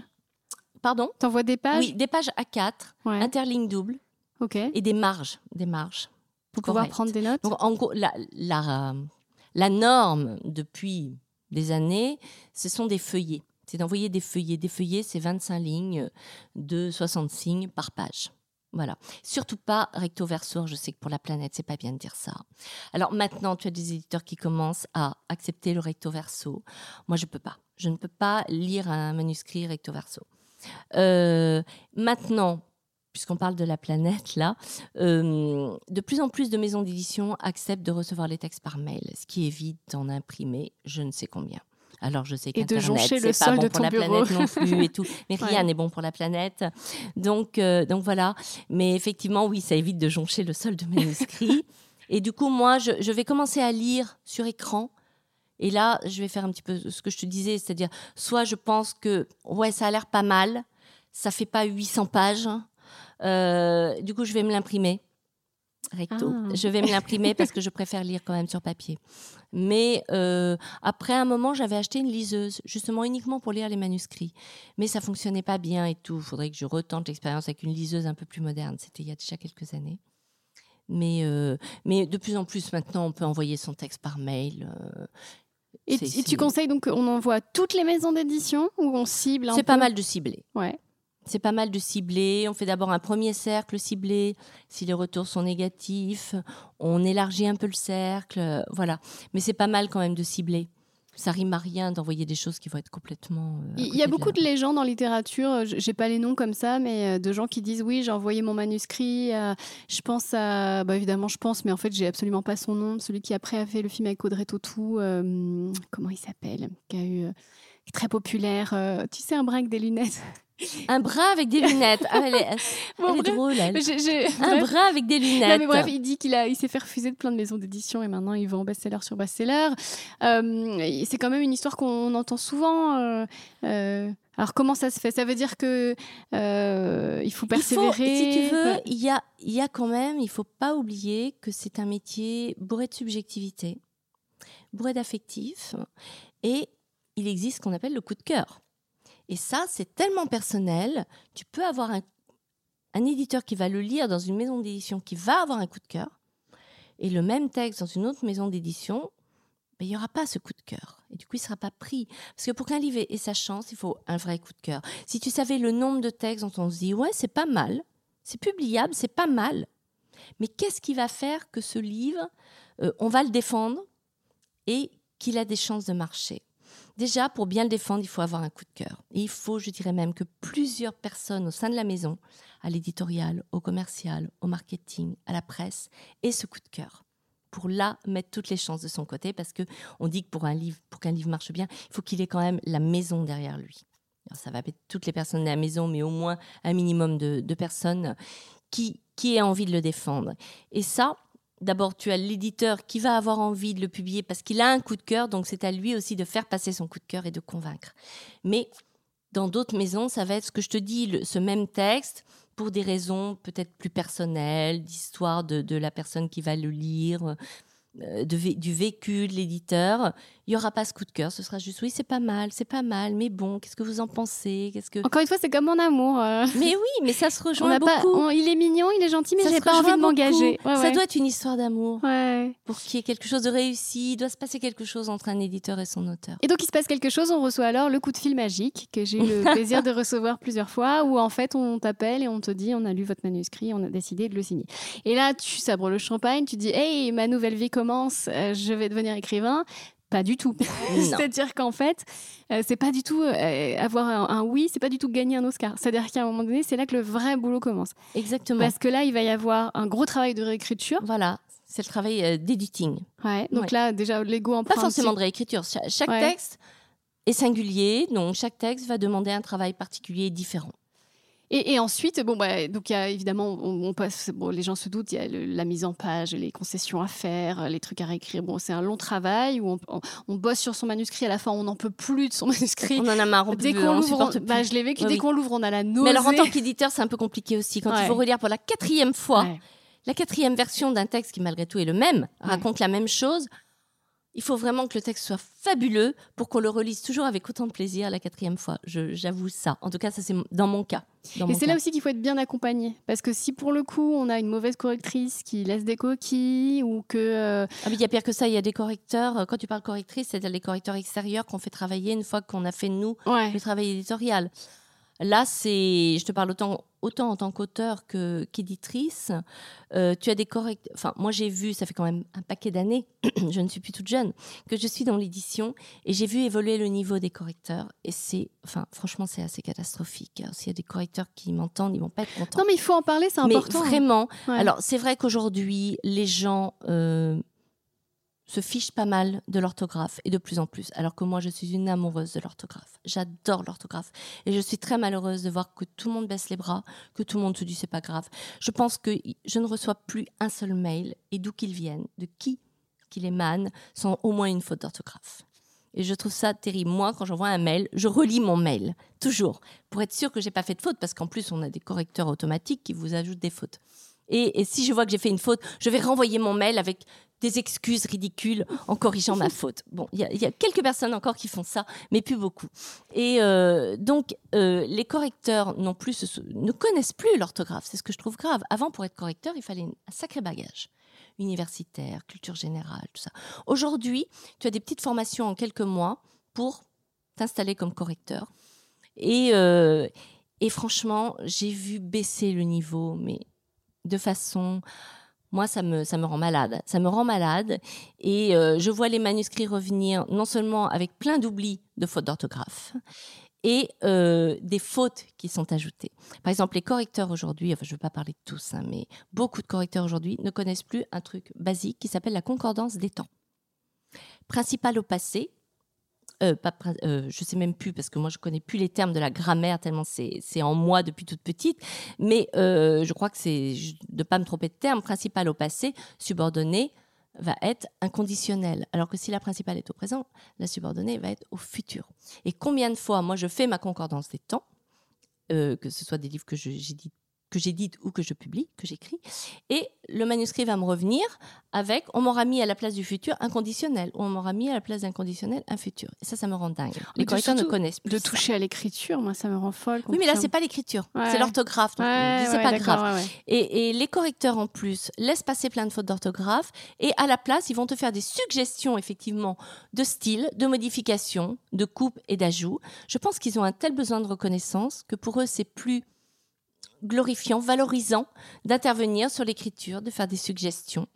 S2: Pardon?
S1: T'envoies des pages?
S2: Oui, des pages A4, ouais. interligne double.
S1: Ok.
S2: Et des marges, des marges.
S1: Pour pouvoir prendre des notes?
S2: Donc, en gros, la, la, la norme depuis des années, ce sont des feuillets. C'est d'envoyer des feuillets. Des feuillets, c'est 25 lignes de 60 signes par page. Voilà. Surtout pas recto verso. Je sais que pour la planète, c'est pas bien de dire ça. Alors maintenant, tu as des éditeurs qui commencent à accepter le recto verso. Moi, je peux pas. Je ne peux pas lire un manuscrit recto verso. Euh, maintenant, puisqu'on parle de la planète là, euh, de plus en plus de maisons d'édition acceptent de recevoir les textes par mail, ce qui évite d'en imprimer je ne sais combien. Alors je sais qu'Internet, c'est pas bon pour la planète non plus et tout, mais rien n'est bon pour la planète. Donc, euh, donc voilà. Mais effectivement, oui, ça évite de joncher le sol de manuscrit. et du coup, moi, je, je vais commencer à lire sur écran. Et là, je vais faire un petit peu ce que je te disais, c'est-à-dire, soit je pense que, ouais, ça a l'air pas mal, ça fait pas 800 pages, euh, du coup, je vais me l'imprimer recto. Ah. Je vais me l'imprimer parce que je préfère lire quand même sur papier. Mais euh, après un moment, j'avais acheté une liseuse, justement uniquement pour lire les manuscrits. Mais ça fonctionnait pas bien et tout. Il faudrait que je retente l'expérience avec une liseuse un peu plus moderne. C'était il y a déjà quelques années. Mais, euh, mais de plus en plus maintenant, on peut envoyer son texte par mail. Euh,
S1: et, tu conseilles donc qu'on envoie toutes les maisons d'édition ou on cible
S2: C'est pas mal de cibler.
S1: Ouais
S2: c'est pas mal de cibler. On fait d'abord un premier cercle ciblé. Si les retours sont négatifs, on élargit un peu le cercle. Voilà. Mais c'est pas mal quand même de cibler. Ça rime à rien d'envoyer des choses qui vont être complètement.
S1: Euh, il y a beaucoup de, légendes en littérature, j'ai pas les noms comme ça, mais euh, de gens qui disent oui, j'ai envoyé mon manuscrit. je pense à. Bah, évidemment, je pense, mais en fait, j'ai absolument pas son nom. Celui qui après a fait le film avec Audrey Tautou. Euh, comment il s'appelle Qui a eu. très populaire. tu sais, un brin avec des lunettes?
S2: Un bras avec des lunettes. Ah, elle est, drôle, elle. Un bras avec des lunettes.
S1: mais bref, il dit qu'il a, il s'est fait refuser de plein de maisons d'édition et maintenant il vend best-seller sur best-seller. Euh, c'est quand même une histoire qu'on entend souvent. Euh, euh, alors comment ça se fait? Ça veut dire que il faut persévérer.
S2: si tu veux, il y a, il y a quand même, il faut pas oublier que c'est un métier bourré de subjectivité, bourré d'affectif, et il existe ce qu'on appelle le coup de cœur. Et ça, c'est tellement personnel. Tu peux avoir un, éditeur qui va le lire dans une maison d'édition qui va avoir un coup de cœur. Et le même texte dans une autre maison d'édition, ben, il n'y aura pas ce coup de cœur. Et du coup, il ne sera pas pris. Parce que pour qu'un livre ait sa chance, il faut un vrai coup de cœur. Si tu savais le nombre de textes dont on se dit, ouais, c'est pas mal, c'est publiable, c'est pas mal. Mais qu'est-ce qui va faire que ce livre, euh, on va le défendre et qu'il a des chances de marcher? Déjà, pour bien le défendre, il faut avoir un coup de cœur. Et il faut, je dirais même, que plusieurs personnes au sein de la maison, à l'éditorial, au commercial, au marketing, à la presse, aient ce coup de cœur pour là mettre toutes les chances de son côté parce que on dit que pour un livre, qu'un livre marche bien, il faut qu'il ait quand même la maison derrière lui. ça va être toutes les personnes de la maison, mais au moins un minimum de, de personnes qui qui aient envie de le défendre. Et ça, D'abord, tu as l'éditeur qui va avoir envie de le publier parce qu'il a un coup de cœur, donc c'est à lui aussi de faire passer son coup de cœur et de convaincre. Mais dans d'autres maisons, ça va être ce que je te dis, ce même texte, pour des raisons peut-être plus personnelles, d'histoire de, la personne qui va le lire. euh, du vécu de l'éditeur. Il y aura pas ce coup de cœur. Ce sera juste oui, c'est pas mal, c'est pas mal, mais bon, qu'est-ce que vous en pensez Qu'est-ce que
S1: Encore une fois, c'est comme mon amour. euh,
S2: Mais oui, mais ça se
S1: on
S2: rejoint
S1: pas,
S2: beaucoup.
S1: on- il est mignon, il est gentil, mais j'ai pas envie de m'engager. Ouais,
S2: ça
S1: ouais.
S2: doit être une histoire d'amour.
S1: Ouais.
S2: Pour qu'il y ait quelque chose de réussi, il doit se passer quelque chose entre un éditeur et son auteur.
S1: Et donc il se passe quelque chose, on reçoit alors le coup de fil magique que j'ai eu le plaisir de recevoir plusieurs fois, où en fait on t'appelle et on te dit on a lu votre manuscrit, on a décidé de le signer. Et là tu sabres le champagne, tu dis hey ma nouvelle vie commence, euh, je vais devenir écrivain. Pas du tout. C'est-à-dire qu'en fait, euh, c'est pas du tout euh, avoir un, un oui, c'est pas du tout gagner un Oscar. C'est-à-dire qu'à un moment donné, c'est là que le vrai boulot commence.
S2: Exactement.
S1: Parce que là, il va y avoir un gros travail de réécriture.
S2: Voilà, c'est le travail euh, d'editing.
S1: Ouais. Donc
S2: Ouais.
S1: là, déjà, Lego en
S2: Pas forcément de réécriture. Cha- chaque
S1: Ouais.
S2: texte est singulier, donc chaque texte va demander un travail particulier et différent.
S1: Et, et ensuite, bon, bah, donc y a évidemment, on, on passe, bon, les gens se doutent, il y a le- la mise en page, les concessions à faire, les trucs à réécrire. Bon, c'est un long travail où on, on- on bosse sur son manuscrit. À la fin, on n'en peut plus de son manuscrit.
S2: On en a marre,
S1: Dès qu'on
S2: on
S1: l'ouvre, bah, je l'ai vécu. Dès qu'on l'ouvre, on a la nausée.
S2: Mais alors en tant qu'éditeur, c'est un peu compliqué aussi. Quand
S1: Ouais.
S2: il faut relire pour la quatrième fois
S1: Ouais.
S2: la quatrième version d'un texte qui malgré tout est le même, raconte la même chose, il faut vraiment que le texte soit fabuleux pour qu'on le relise toujours avec autant de plaisir la quatrième fois. J'avoue ça. En tout cas, ça c'est dans mon cas. Dans
S1: Et c'est là aussi qu'il faut être bien accompagné. Parce que si pour le coup, on a une mauvaise correctrice qui laisse des coquilles ou que. euh,
S2: Ah, mais il y a pire que ça, il y a des correcteurs. euh, Quand tu parles correctrice, c'est-à-dire les correcteurs extérieurs qu'on fait travailler une fois qu'on a fait nous
S1: Ouais.
S2: le travail éditorial. Là, c'est, je te parle autant, autant en tant qu'auteur que qu'éditrice. Euh, tu as des correcteurs. Enfin, moi, j'ai vu, ça fait quand même un paquet d'années, je ne suis plus toute jeune, que je suis dans l'édition et j'ai vu évoluer le niveau des correcteurs. Et c'est, enfin, franchement, c'est assez catastrophique. S'il y a des correcteurs qui m'entendent, ils vont pas être contents.
S1: Non, mais il faut en parler, c'est
S2: Mais
S1: important.
S2: vraiment,
S1: Ouais.
S2: alors, c'est vrai qu'aujourd'hui, les gens euh, se fichent pas mal de l'orthographe et de plus en plus. Alors que moi, je suis une amoureuse de l'orthographe. J'adore l'orthographe. Et je suis très malheureuse de voir que tout le monde baisse les bras, que tout le monde se dit c'est pas grave. Je pense que je ne reçois plus un seul mail, et d'où qu'ils viennent, de qui qu'il émane, sans au moins une faute d'orthographe. Et je trouve ça terrible. Moi, quand j'envoie un mail, je relis mon mail, toujours, pour être sûr que j'ai pas fait de faute, parce qu'en plus, on a des correcteurs automatiques qui vous ajoutent des fautes. Et si je vois que j'ai fait une faute, je vais renvoyer mon mail avec des excuses ridicules en corrigeant ma faute. Bon, il y, a- quelques personnes encore qui font ça, mais plus beaucoup. Et euh, donc, euh, les correcteurs non plus ne connaissent plus l'orthographe. C'est ce que je trouve grave. Avant, pour être correcteur, il fallait un sacré bagage universitaire, culture générale, tout ça. Aujourd'hui, tu as des petites formations en quelques mois pour t'installer comme correcteur. Et, euh, et franchement, j'ai vu baisser le niveau, mais de façon... Moi, ça me, ça me rend malade. Ça me rend malade. Et euh, je vois les manuscrits revenir non seulement avec plein d'oublis de fautes d'orthographe, et euh, des fautes qui sont ajoutées. Par exemple, les correcteurs aujourd'hui, enfin je ne veux pas parler de tous, hein, mais beaucoup de correcteurs aujourd'hui ne connaissent plus un truc basique qui s'appelle la concordance des temps. Principal au passé, euh, pas, euh, je sais même plus parce que moi je connais plus les termes de la grammaire tellement c'est en moi depuis toute petite, mais euh, je crois que c'est de pas me tromper de terme. Principal au passé, subordonné va être inconditionnel, alors que si la principale est au présent, la subordonnée va être au futur. Et combien de fois, moi, je fais ma concordance des temps, euh, que ce soit des livres que je- j'édite que j'édite ou que je publie, que j'écris, et le manuscrit va me revenir avec, on m'aura mis à la place du futur un conditionnel, ou on m'aura mis à la place d'un conditionnel un futur. Et ça, ça me rend dingue. Les correcteurs ne connaissent plus
S1: De
S2: ça.
S1: toucher à l'écriture, moi, ça me rend folle.
S2: Oui, mais là, c'est pas l'écriture,
S1: Ouais.
S2: c'est l'orthographe. donc
S1: Ouais,
S2: c'est
S1: ouais,
S2: pas grave. Et, et les correcteurs en plus laissent passer plein de fautes d'orthographe et à la place, ils vont te faire des suggestions effectivement de style, de modification, de coupe et d'ajout. Je pense qu'ils ont un tel besoin de reconnaissance que pour eux, c'est plus glorifiant, valorisant d'intervenir sur l'écriture, de faire des suggestions,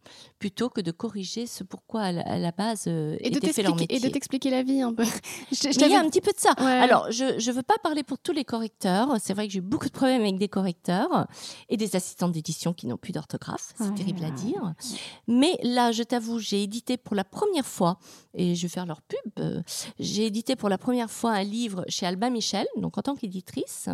S2: plutôt que de corriger ce pourquoi à la, à la base euh,
S1: Et de
S2: était fait leur
S1: et de t'expliquer la vie un peu. Je- je
S2: Mais il y a un petit peu de ça.
S1: Ouais.
S2: Alors, je ne veux pas parler pour tous les correcteurs. C'est vrai que j'ai eu beaucoup de problèmes avec des correcteurs et des assistantes d'édition qui n'ont plus d'orthographe. C'est
S1: Ouais,
S2: terrible à dire. Mais là, je t'avoue, j'ai édité pour la première fois, et je vais faire leur pub, euh, j'ai édité pour la première fois un livre chez Albin Michel, donc en tant qu'éditrice.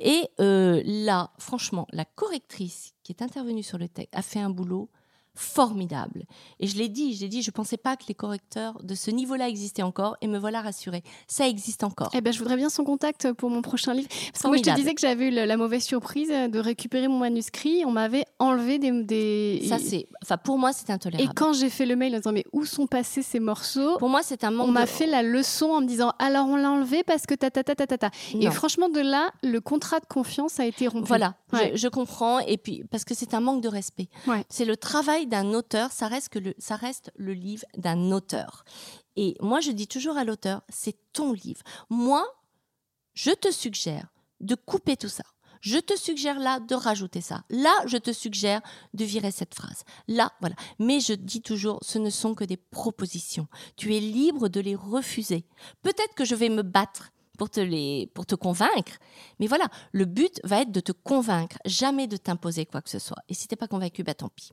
S2: Et euh, là, franchement, la correctrice qui est intervenue sur le texte a fait un boulot formidable. Et je l'ai dit, je l'ai dit, je pensais pas que les correcteurs de ce niveau-là existaient encore, et me voilà rassurée. Ça existe encore.
S1: Eh ben, je voudrais bien son contact pour mon prochain livre. Parce que moi, je te disais que j'avais eu la mauvaise surprise de récupérer mon manuscrit. On m'avait enlevé des, des...
S2: Ça, c'est, enfin, pour moi, c'est intolérable.
S1: Et quand j'ai fait le mail en disant mais où sont passés ces morceaux?
S2: Pour moi, c'est un manque.
S1: On m'a fait la leçon en me disant alors on l'a enlevé parce que ta ta ta ta ta ta. Et franchement, de là, le contrat de confiance a été rompu.
S2: Voilà, je, comprends. Et puis parce que c'est un manque de respect. C'est le travail d'un auteur. Ça reste que le, ça reste le livre d'un auteur. Et moi, je dis toujours à l'auteur, c'est ton livre. Moi, je te suggère de couper tout ça. Je te suggère là de rajouter ça. Là, je te suggère de virer cette phrase. Là, voilà. Mais je dis toujours, ce ne sont que des propositions. Tu es libre de les refuser. Peut-être que je vais me battre pour te, les, pour te convaincre. Mais voilà, le but va être de te convaincre, jamais de t'imposer quoi que ce soit. Et si t'es pas convaincu, bah tant pis.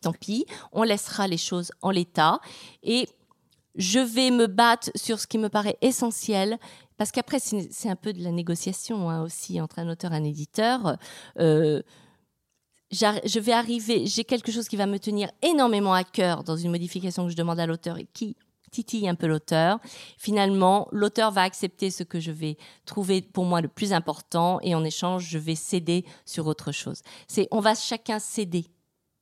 S2: Tant pis, on laissera les choses en l'état. Et je vais me battre sur ce qui me paraît essentiel parce qu'après, c'est un peu de la négociation hein, aussi entre un auteur et un éditeur. Euh, je vais arriver, j'ai quelque chose qui va me tenir énormément à cœur dans une modification que je demande à l'auteur et qui titille un peu l'auteur. Finalement, l'auteur va accepter ce que je vais trouver pour moi le plus important et en échange, je vais céder sur autre chose. C'est, on va chacun céder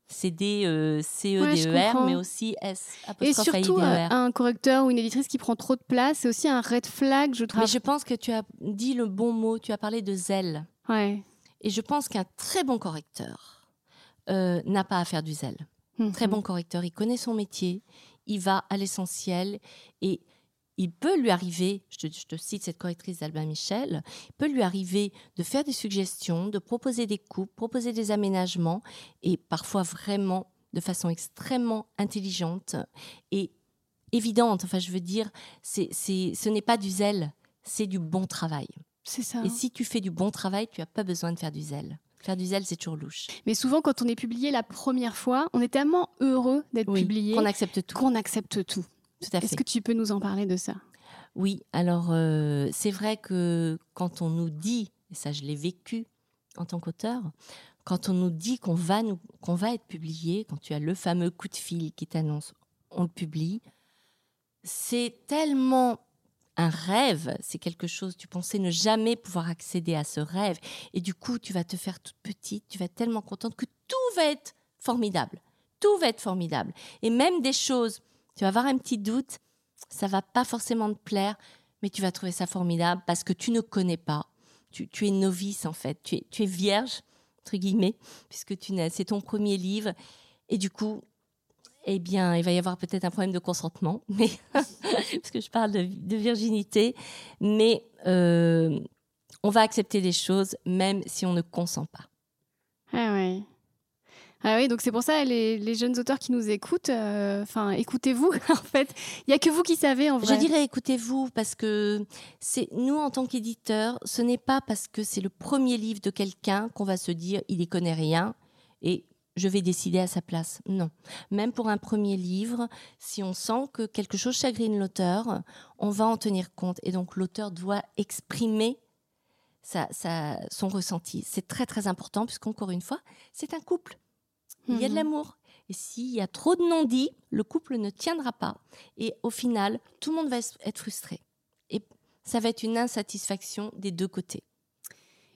S2: CD, euh, C-E-D-E-R, mais aussi S.
S1: Et surtout,
S2: euh,
S1: un correcteur ou une éditrice qui prend trop de place, c'est aussi un red flag, je trouve.
S2: Mais je pense que tu as dit le bon mot, tu as parlé de zèle.
S1: Ouais.
S2: Et je pense qu'un très bon correcteur euh, n'a pas à faire du zèle. Mhm. Très bon correcteur, il connaît son métier, il va à l'essentiel et il peut lui arriver, je te, cite cette correctrice d'Albin Michel, il peut lui arriver de faire des suggestions, de proposer des coupes, proposer des aménagements, et parfois vraiment de façon extrêmement intelligente et évidente. Enfin, je veux dire, c'est, ce n'est pas du zèle, c'est du bon travail.
S1: C'est ça.
S2: Et si tu fais du bon travail, tu n'as pas besoin de faire du zèle. Faire du zèle, c'est toujours louche.
S1: Mais souvent, quand on est publié la première fois, on est tellement heureux d'être publié
S2: qu'on accepte tout.
S1: Qu'on accepte tout. Est-ce que tu peux nous en parler de ça?
S2: Oui, alors euh, c'est vrai que quand on nous dit, et ça je l'ai vécu en tant qu'auteur, quand on nous dit qu'on va, nous, qu'on va être publié, quand tu as le fameux coup de fil qui t'annonce on le publie, c'est tellement un rêve, c'est quelque chose, tu pensais ne jamais pouvoir accéder à ce rêve, et du coup tu vas te faire toute petite, tu vas être tellement contente que tout va être formidable, tout va être formidable, et même des choses tu vas avoir un petit doute, ça va pas forcément te plaire, mais tu vas trouver ça formidable parce que tu ne connais pas. Tu, es novice en fait, tu es, vierge, entre guillemets, puisque c'est ton premier livre. Et du coup, eh bien, il va y avoir peut-être un problème de consentement, mais parce que je parle de, virginité, mais euh, on va accepter les choses même si on ne consent pas.
S1: Ah ouais. Ah oui, donc c'est pour ça les, les, jeunes auteurs qui nous écoutent, euh, enfin écoutez-vous en fait. Il y a que vous qui savez en vrai.
S2: Je dirais écoutez-vous parce que c'est nous en tant qu'éditeurs, ce n'est pas parce que c'est le premier livre de quelqu'un qu'on va se dire il y connaît rien et je vais décider à sa place. Non. Même pour un premier livre, si on sent que quelque chose chagrine l'auteur, on va en tenir compte et donc l'auteur doit exprimer sa, sa, son ressenti. C'est très très important puisqu'encore une fois, c'est un couple il y a de mhm. l'amour. Et s'il y a trop de non-dits, le couple ne tiendra pas. Et au final, tout le monde va être frustré. Et ça va être une insatisfaction des deux côtés.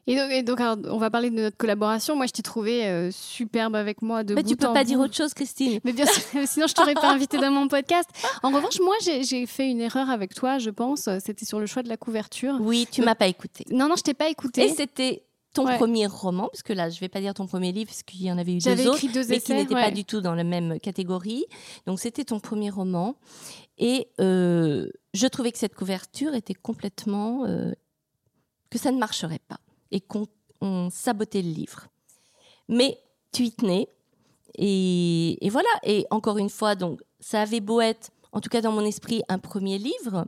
S1: Et donc, on va parler de notre collaboration. Moi, je t'ai trouvé euh, superbe avec moi de
S2: Mais tu peux pas dire autre chose, Christine.
S1: Mais bien sûr, sinon je t'aurais pas invité dans mon podcast. En revanche, moi, j'ai fait une erreur avec toi, je pense. C'était sur le choix de la couverture.
S2: Oui, tu m'as pas écouté.
S1: Non, non, je t'ai pas écouté.
S2: Et c'était ton premier roman, parce que là, je vais pas dire ton premier livre, parce qu'il y en avait eu deux autres,
S1: deux
S2: mais qui n'étaient pas du tout dans la même catégorie. Donc, c'était ton premier roman. Et euh, je trouvais que cette couverture était complètement... Euh, que ça ne marcherait pas. Et qu'on sabotait le livre. Mais tu y tenais. Et, et, voilà. Et encore une fois, donc, ça avait beau être, en tout cas dans mon esprit, un premier livre.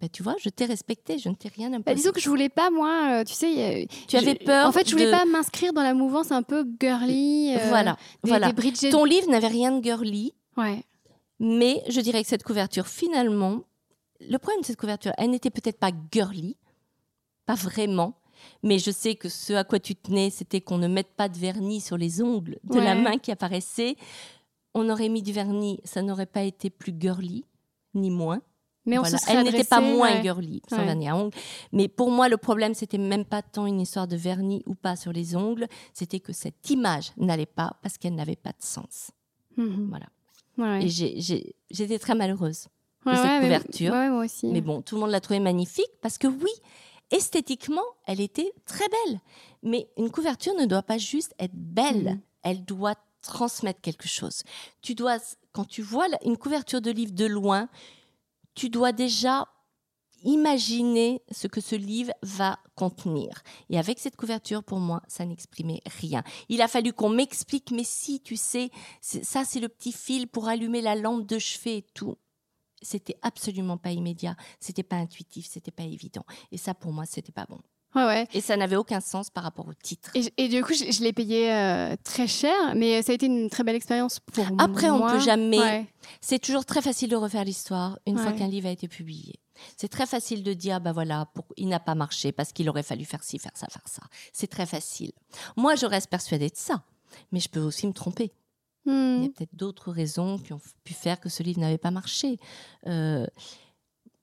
S2: Bah, tu vois, je t'ai respecté, je ne t'ai rien imposé.
S1: Bah, disons que je voulais pas, moi, euh, tu sais.
S2: Tu avais peur.
S1: En fait, je voulais pas m'inscrire dans la mouvance un peu girly.
S2: Euh, voilà, voilà. Ton livre n'avait rien de girly.
S1: Ouais.
S2: Mais je dirais que cette couverture, finalement, le problème de cette couverture, elle n'était peut-être pas girly, pas vraiment. Mais je sais que ce à quoi tu tenais, c'était qu'on ne mette pas de vernis sur les ongles de la main qui apparaissait. on aurait mis du vernis, ça n'aurait pas été plus girly, ni moins.
S1: Mais on
S2: Voilà.
S1: se
S2: Elle n'était pas moins
S1: ouais.
S2: girly sans
S1: Ouais.
S2: vernis à ongles. Mais pour moi, le problème, c'était même pas tant une histoire de vernis ou pas sur les ongles, c'était que cette image n'allait pas parce qu'elle n'avait pas de sens.
S1: Mhm.
S2: Voilà.
S1: Ouais,
S2: Et j'étais très malheureuse.
S1: ouais,
S2: cette
S1: mais-
S2: couverture.
S1: ouais, moi aussi.
S2: Mais bon, tout le monde l'a trouvée magnifique parce que oui, esthétiquement, elle était très belle. Mais une couverture ne doit pas juste être belle,
S1: Mhm.
S2: elle doit transmettre quelque chose. Tu dois, quand tu vois une couverture de livre de loin, tu dois déjà imaginer ce que ce livre va contenir. Et avec cette couverture, pour moi, ça n'exprimait rien. Il a fallu qu'on m'explique, mais si, tu sais, ça c'est le petit fil pour allumer la lampe de chevet et tout. C'était absolument pas immédiat, c'était pas intuitif, c'était pas évident. Et ça, pour moi, c'était pas bon.
S1: Ouais, ouais.
S2: Et ça n'avait aucun sens par rapport au titre.
S1: Et, et du coup, je, je l'ai payé euh, très cher, mais ça a été une très belle expérience pour moi.
S2: Après, on peut jamais-
S1: Ouais.
S2: C'est toujours très facile de refaire l'histoire une fois qu'un livre a été publié. C'est très facile de dire, bah voilà, pour- il n'a pas marché parce qu'il aurait fallu faire ci, faire ça, faire ça. C'est très facile. Moi, je reste persuadée de ça, mais je peux aussi me tromper. Il y a peut-être d'autres raisons qui ont pu faire que ce livre n'avait pas marché. Euh,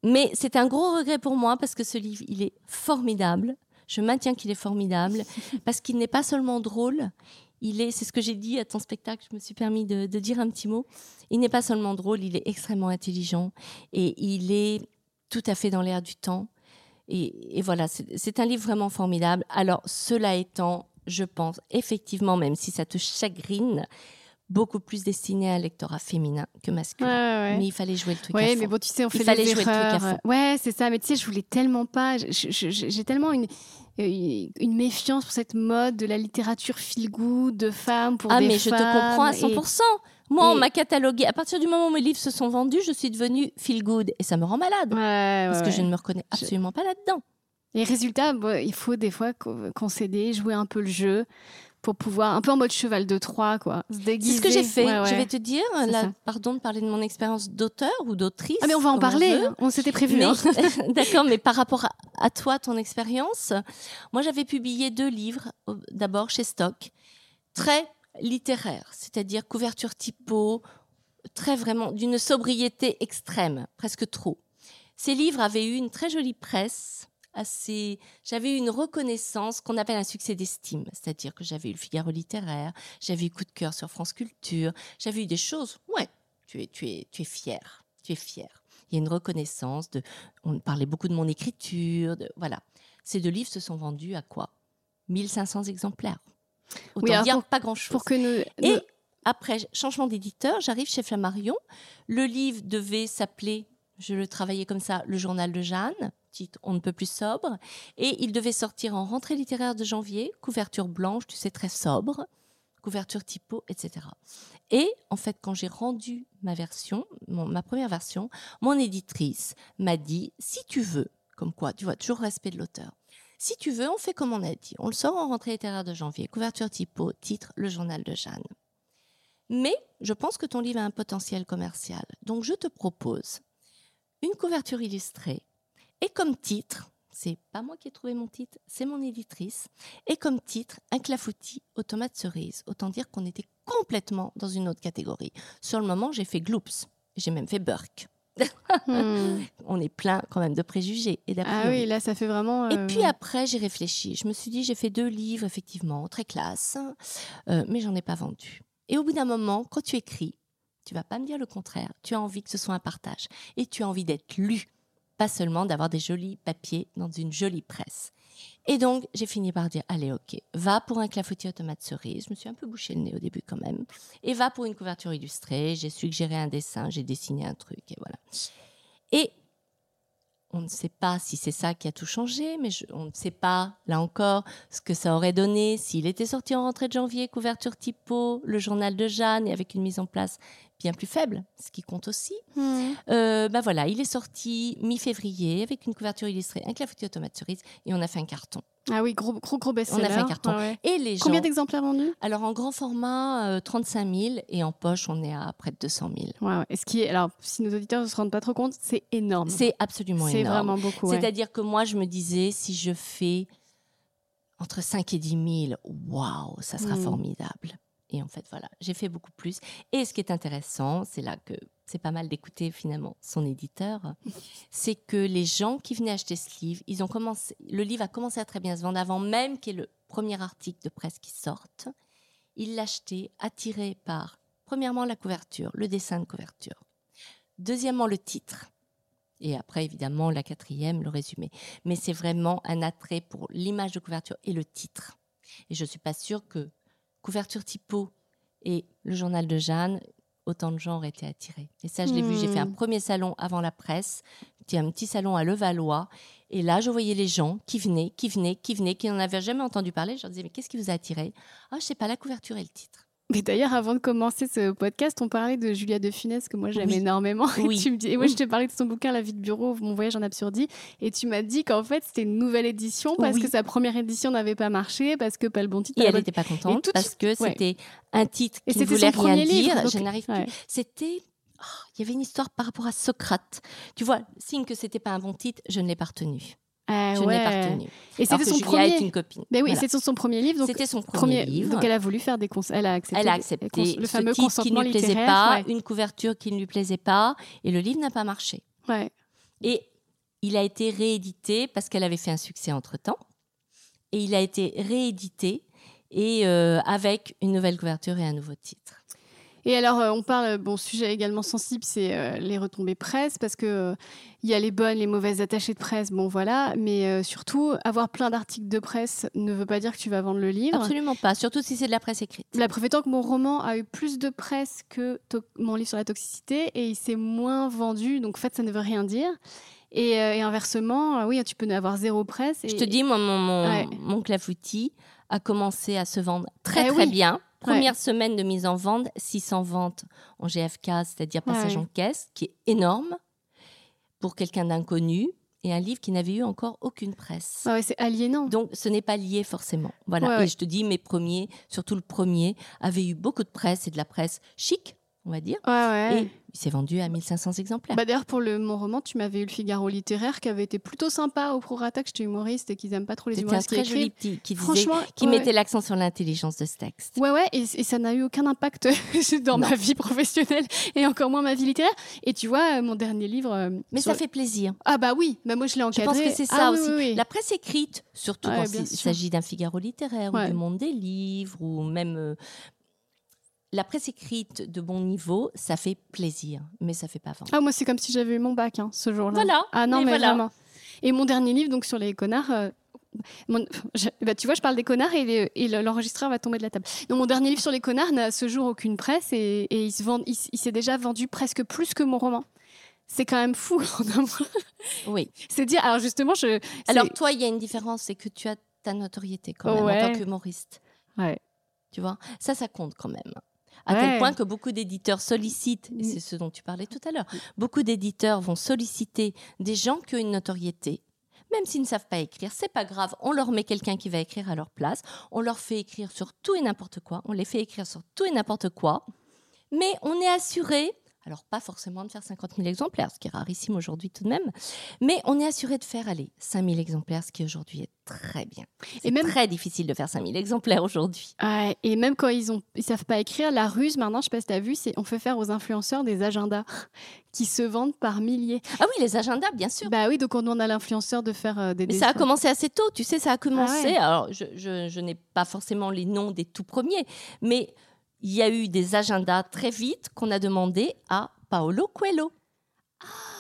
S2: mais c'est un gros regret pour moi parce que ce livre, il est formidable. Je maintiens qu'il est formidable parce qu'il n'est pas seulement drôle. Il est, c'est ce que j'ai dit à ton spectacle. Je me suis permis de, de dire un petit mot. Il n'est pas seulement drôle, il est extrêmement intelligent et il est tout à fait dans l'air du temps. Et, et voilà, c'est c'est un livre vraiment formidable. Alors, cela étant, je pense effectivement, même si ça te chagrine, beaucoup plus destiné à un lectorat féminin que masculin.
S1: ouais, ouais.
S2: Mais il fallait jouer le truc à
S1: Ouais,
S2: fond.
S1: mais bon, tu sais, on
S2: Il
S1: fait
S2: fallait
S1: des
S2: jouer le truc à fond.
S1: Ouais, c'est ça. Mais tu sais, je voulais tellement pas. J'ai tellement une, euh, une méfiance pour cette mode de la littérature feel good de femmes pour
S2: Ah,
S1: des
S2: mais je te
S1: femmes
S2: comprends à
S1: et-
S2: 100%. Moi, on
S1: et-
S2: m'a catalogué. À partir du moment où mes livres se sont vendus, je suis devenue feel good. Et ça me rend malade.
S1: Ouais,
S2: parce que je ne me reconnais absolument pas là-dedans.
S1: Et résultat, bon, il faut des fois co- concéder, jouer un peu le jeu pour pouvoir, un peu en mode cheval de Troie, quoi. Se
S2: C'est
S1: déguiser.
S2: ce que j'ai fait.
S1: Ouais, ouais.
S2: Je vais te dire,
S1: C'est
S2: là, pardon de parler de mon expérience d'auteur ou d'autrice.
S1: Ah, mais on va en parler. hein. On s'était prévu. Hein.
S2: D'accord, mais par rapport à, à toi, ton expérience, moi j'avais publié deux livres, d'abord chez Stock, très littéraires, c'est-à-dire couverture typo, très vraiment d'une sobriété extrême, presque trop. Ces livres avaient eu une très jolie presse. Assez, j'avais eu une reconnaissance qu'on appelle un succès d'estime, c'est-à-dire que j'avais eu le Figaro littéraire, j'avais eu coup de cœur sur France Culture, j'avais eu des choses. Ouais, tu es, tu es, tu es fier, tu es fier. Il y a une reconnaissance de, on parlait beaucoup de mon écriture, de, voilà. Ces deux livres se sont vendus à quoi? 1500 exemplaires. Autant
S1: Oui,
S2: dire
S1: pour-
S2: pas grand-chose.
S1: Pour que nous.
S2: Et
S1: nous-
S2: après changement d'éditeur, j'arrive chez Flammarion. Le livre devait s'appeler, je le travaillais comme ça, Le journal de Jeanne, titre On ne peut plus sobre. Et il devait sortir en rentrée littéraire de janvier, couverture blanche, tu sais, très sobre, couverture typo, etc. Et en fait, quand j'ai rendu ma version, ma première version, mon éditrice m'a dit, si tu veux, comme quoi, tu vois, toujours respect de l'auteur. Si tu veux, on fait comme on a dit. On le sort en rentrée littéraire de janvier, couverture typo, titre Le journal de Jeanne. Mais je pense que ton livre a un potentiel commercial. Donc je te propose une couverture illustrée et comme titre, c'est pas moi qui ai trouvé mon titre, c'est mon éditrice, et comme titre, un clafoutis aux tomates cerises. Autant dire qu'on était complètement dans une autre catégorie. Sur le moment, j'ai fait gloops, j'ai même fait burk.
S1: Hmm.
S2: On est plein quand même de préjugés et
S1: Ah oui, là, ça fait vraiment.
S2: Et
S1: euh,
S2: puis après, j'ai réfléchi. Je me suis dit, j'ai fait deux livres, effectivement, très classe, euh, mais j'en ai pas vendu. Et au bout d'un moment, quand tu écris, tu vas pas me dire le contraire. Tu as envie que ce soit un partage. Et tu as envie d'être lu, pas seulement d'avoir des jolis papiers dans une jolie presse. Et donc, j'ai fini par dire, allez, ok, va pour un clafoutis aux tomates cerises. Je me suis un peu bouché le nez au début quand même. Et va pour une couverture illustrée. J'ai suggéré un dessin, j'ai dessiné un truc, et voilà. Et on ne sait pas si c'est ça qui a tout changé, mais on ne sait pas, là encore, ce que ça aurait donné s'il était sorti en rentrée de janvier, couverture typo, le journal de Jeanne, et avec une mise en place bien plus faible, ce qui compte aussi.
S1: hmm.
S2: Euh, bah voilà, il est sorti mi-février avec une couverture illustrée, un tomates cerises, et on a fait un carton.
S1: Ah oui, gros, gros, gros best
S2: On a fait un carton. Et les gens...
S1: Combien d'exemplaires vendus?
S2: Alors en grand format, euh, 35 000, et en poche, on est à près de 200 000.
S1: Ouais, ouais. Et ce qui est, alors, si nos auditeurs ne se rendent pas trop compte, c'est énorme.
S2: C'est absolument
S1: C'est
S2: énorme.
S1: vraiment beaucoup. ouais.
S2: C'est-à-dire que moi, je me disais, si je fais entre 5 et 10 000, waouh, ça sera
S1: Mm.
S2: formidable. Et en fait, voilà, j'ai fait beaucoup plus. Et ce qui est intéressant, c'est là que c'est pas mal d'écouter finalement son éditeur, c'est que les gens qui venaient acheter ce livre, ils ont commencé, le livre a commencé à très bien se vendre avant même qu'il y ait le premier article de presse qui sorte. Ils l'achetaient attirés par, premièrement, la couverture, le dessin de couverture. Deuxièmement, le titre. Et après, évidemment, la quatrième, le résumé. Mais c'est vraiment un attrait pour l'image de couverture et le titre. Et je ne suis pas sûre que couverture typo et le journal de Jeanne, autant de gens auraient été attirés. Et ça, je l'ai vu. J'ai fait un
S1: Hmm.
S2: premier salon avant la presse, un petit salon à Levallois. Et là, je voyais les gens qui venaient, qui venaient, qui venaient, qui n'en avaient jamais entendu parler. Je leur disais, mais qu'est-ce qui vous a attiré? Ah, je sais pas, la couverture et le titre.
S1: Mais d'ailleurs, avant de commencer ce podcast, on parlait de Julia de Funès, que moi j'aime
S2: Oui.
S1: énormément. Et,
S2: Oui.
S1: tu me dis, et moi, je t'ai parlé de son bouquin La vie de bureau, Mon voyage en absurdie. Et tu m'as dit qu'en fait, c'était une nouvelle édition parce
S2: Oui.
S1: que sa première édition n'avait pas marché, parce que pas le bon titre.
S2: Et elle
S1: bonne-
S2: n'était pas contente parce que
S1: ouais.
S2: c'était un titre
S1: Et
S2: qui ne
S1: c'était
S2: voulait
S1: son
S2: rien
S1: premier
S2: dire.
S1: livre, donc-
S2: je n'arrive plus. C'était. oh, Il y avait une histoire par rapport à Socrate. Tu vois, signe que c'était pas un bon titre, je ne l'ai pas retenu.
S1: Ah
S2: Je ne l'ai pas
S1: ouais.
S2: retenu.
S1: Et c'était son
S2: Julia
S1: premier.
S2: est une copine.
S1: Ben oui,
S2: Voilà.
S1: c'était son premier livre.
S2: C'était son premier, livre.
S1: Donc elle a voulu faire des cons... Elle a accepté.
S2: Elle a accepté
S1: cons- le
S2: ce
S1: fameux
S2: titre qui ne lui plaisait pas,
S1: ouais.
S2: une couverture qui ne lui plaisait pas, et le livre n'a pas marché.
S1: Ouais.
S2: Et il a été réédité parce qu'elle avait fait un succès entre-temps. Et il a été réédité et euh, avec une nouvelle couverture et un nouveau titre.
S1: Et alors, euh, on parle, bon, sujet également sensible, c'est euh, les retombées presse, parce que euh, il y a les bonnes, les mauvaises attachées de presse, bon voilà, mais euh, surtout, avoir plein d'articles de presse ne veut pas dire que tu vas vendre le livre.
S2: Absolument pas, surtout si c'est de la presse écrite.
S1: La preuve étant que mon roman a eu plus de presse que mon livre sur la toxicité, et il s'est moins vendu, donc en fait, ça ne veut rien dire. Et, euh, et inversement, euh, oui, tu peux avoir zéro presse. Et...
S2: Je te dis, moi, mon, mon,
S1: Ouais.
S2: mon clafoutis a commencé à se vendre très
S1: Eh
S2: très
S1: oui.
S2: bien. Première semaine de mise en vente, 600 ventes en GFK, c'est-à-dire passage
S1: Ouais.
S2: en caisse, qui est énorme pour quelqu'un d'inconnu, et un livre qui n'avait eu encore aucune presse.
S1: Ah ouais, c'est aliénant.
S2: Donc, ce n'est pas lié forcément. Voilà.
S1: Ouais,
S2: Et je te dis, mes premiers, surtout le premier, avait eu beaucoup de presse et de la presse chic, on va dire.
S1: Ouais, ouais.
S2: Et il s'est vendu à 1500 exemplaires.
S1: Bah D'ailleurs, pour le, mon roman, tu m'avais eu le Figaro littéraire qui avait été plutôt sympa au prorata, que j'étais humoriste et qu'ils aiment pas trop les
S2: C'était un
S1: humoristes
S2: très joli petit qui disait,
S1: Franchement,
S2: qui
S1: ouais.
S2: mettait l'accent sur l'intelligence de ce texte.
S1: Ouais, ouais, et, et ça n'a eu aucun impact dans
S2: Non.
S1: ma vie professionnelle et encore moins ma vie littéraire. Et tu vois, euh, mon dernier livre. euh,
S2: Mais
S1: sur-
S2: ça fait plaisir.
S1: Ah, bah oui, bah moi je l'ai
S2: Je
S1: encadré.
S2: pense que c'est
S1: Ah
S2: ça aussi.
S1: oui, oui.
S2: La presse écrite, surtout quand il s'agit d'un Figaro littéraire ou du monde des livres ou même euh, la presse écrite de bon niveau, ça fait plaisir, mais ça fait pas vendre.
S1: Ah, moi c'est comme si j'avais eu mon bac hein, ce jour-là.
S2: Voilà,
S1: Ah non,
S2: mais voilà.
S1: vraiment. Et mon dernier livre, donc sur les connards. euh, mon- je- bah, tu vois, je parle des connards et, l'enregistreur va tomber de la table. Donc, mon dernier livre sur les connards n'a à ce jour aucune presse et, et il se vend- il, il s'est déjà vendu presque plus que mon roman. C'est quand même fou.
S2: Oui.
S1: C'est dire. Alors justement, je.
S2: Alors toi, il y a une différence, c'est que tu as ta notoriété quand même
S1: Ouais.
S2: en tant qu'humoriste.
S1: Ouais.
S2: Tu vois, ça, ça compte quand même. À
S1: Ouais.
S2: tel point que beaucoup d'éditeurs sollicitent, et c'est ce dont tu parlais tout à l'heure, beaucoup d'éditeurs vont solliciter des gens qui ont une notoriété, même s'ils ne savent pas écrire. C'est pas grave, on leur met quelqu'un qui va écrire à leur place, on leur fait écrire sur tout et n'importe quoi, on les fait écrire sur tout et n'importe quoi, mais on est assuré. Alors, pas forcément de faire 50 000 exemplaires, ce qui est rarissime aujourd'hui tout de même, mais on est assuré de faire, aller 5 000 exemplaires, ce qui aujourd'hui est très bien. C'est
S1: Et même-
S2: très difficile de faire 5 000 exemplaires aujourd'hui.
S1: Ouais, et même quand ils ont, ils savent pas écrire, la ruse maintenant, je sais pas si t'as vu, c'est on fait faire aux influenceurs des agendas qui se vendent par milliers.
S2: Ah oui, les agendas, bien sûr.
S1: Bah oui, donc on demande à l'influenceur de faire euh, des.
S2: Mais ça a commencé assez tôt, tu sais, ça a commencé.
S1: Ah ouais.
S2: Alors, je, je- je n'ai pas forcément les noms des tout premiers, mais il y a eu des agendas très vite qu'on a demandé à Paolo Coelho.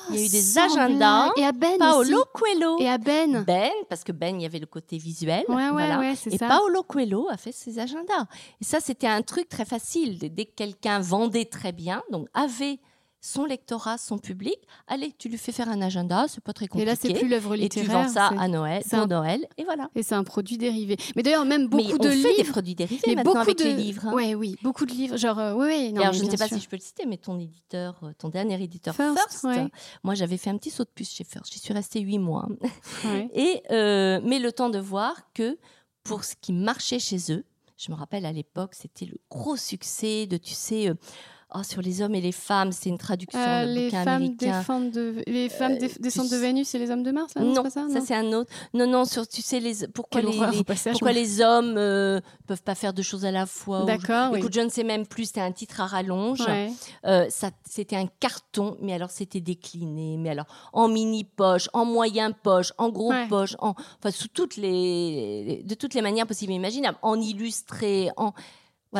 S2: il y a eu des
S1: Sans
S2: agendas.
S1: Et à Ben
S2: Paolo
S1: aussi.
S2: Coelho.
S1: Et à Ben.
S2: Ben, parce que Ben, il y avait le côté visuel.
S1: Ouais, ouais,
S2: voilà.
S1: ouais,
S2: Et
S1: ça.
S2: Paolo Coelho a fait ses agendas. Et ça, c'était un truc très facile. Dès que quelqu'un vendait très bien, donc avait son lectorat, son public, allez, tu lui fais faire un agenda, c'est pas très
S1: Et
S2: compliqué.
S1: là, c'est plus l'œuvre
S2: Et tu
S1: littéraire.
S2: vends ça à Noël, pour
S1: un-
S2: Noël, et voilà.
S1: Et c'est un produit dérivé. Mais d'ailleurs, même beaucoup
S2: mais on
S1: de
S2: fait des
S1: livres.
S2: produits dérivés
S1: mais
S2: maintenant
S1: beaucoup
S2: avec
S1: de...
S2: les livres. hein.
S1: Ouais, oui, beaucoup de livres. Genre, euh, ouais, ouais, non,
S2: Et alors, je ne sais pas
S1: sûr.
S2: si je peux le citer, mais ton éditeur, euh, ton dernier éditeur
S1: First,
S2: First,
S1: ouais.
S2: moi j'avais fait un petit saut de puce chez First. J'y suis restée huit mois.
S1: Ouais.
S2: Et, euh, mais le temps de voir que pour ce qui marchait chez eux, je me rappelle à l'époque, c'était le gros succès de, tu sais, euh, oh, sur les hommes et les femmes. C'est une traduction
S1: Euh,
S2: de
S1: les, femmes
S2: américain.
S1: défendent de... les femmes
S2: Euh,
S1: descendent de Vénus et les hommes de Mars là,
S2: Non,
S1: pas ça,
S2: ça
S1: non
S2: c'est un autre. Non, non, sur tu sais les pourquoi les,
S1: horreur
S2: les-
S1: au passage,
S2: pourquoi
S1: moi.
S2: les hommes euh, peuvent pas faire deux choses à la fois.
S1: D'accord, oui.
S2: Écoute, je ne sais même plus. C'était un titre à rallonge.
S1: Ouais.
S2: Ça, c'était un carton, mais alors c'était décliné, mais alors en mini poche, en moyen poche, en gros
S1: Ouais.
S2: poche, en, enfin sous toutes les, de toutes les manières possibles et imaginables, en illustré, en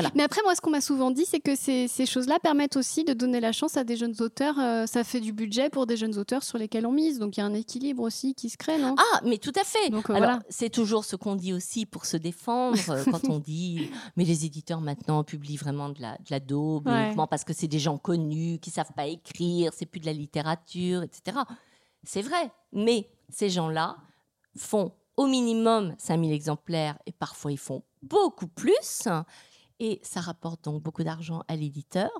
S2: voilà.
S1: Mais après, moi, ce qu'on m'a souvent dit, c'est que ces, ces choses-là permettent aussi de donner la chance à des jeunes auteurs. euh, ça fait du budget pour des jeunes auteurs sur lesquels on mise. Donc, il y a un équilibre aussi qui se crée, non?
S2: Ah, mais tout à fait.
S1: Donc, euh,
S2: Alors,
S1: voilà.
S2: c'est toujours ce qu'on dit aussi pour se défendre euh, quand on dit mais les éditeurs maintenant publient vraiment de la, de la daube
S1: Ouais.
S2: uniquement parce que c'est des gens connus qui savent pas écrire, c'est plus de la littérature, etc. C'est vrai, mais ces gens-là font au minimum 5000 exemplaires et parfois ils font beaucoup plus et ça rapporte donc beaucoup d'argent à l'éditeur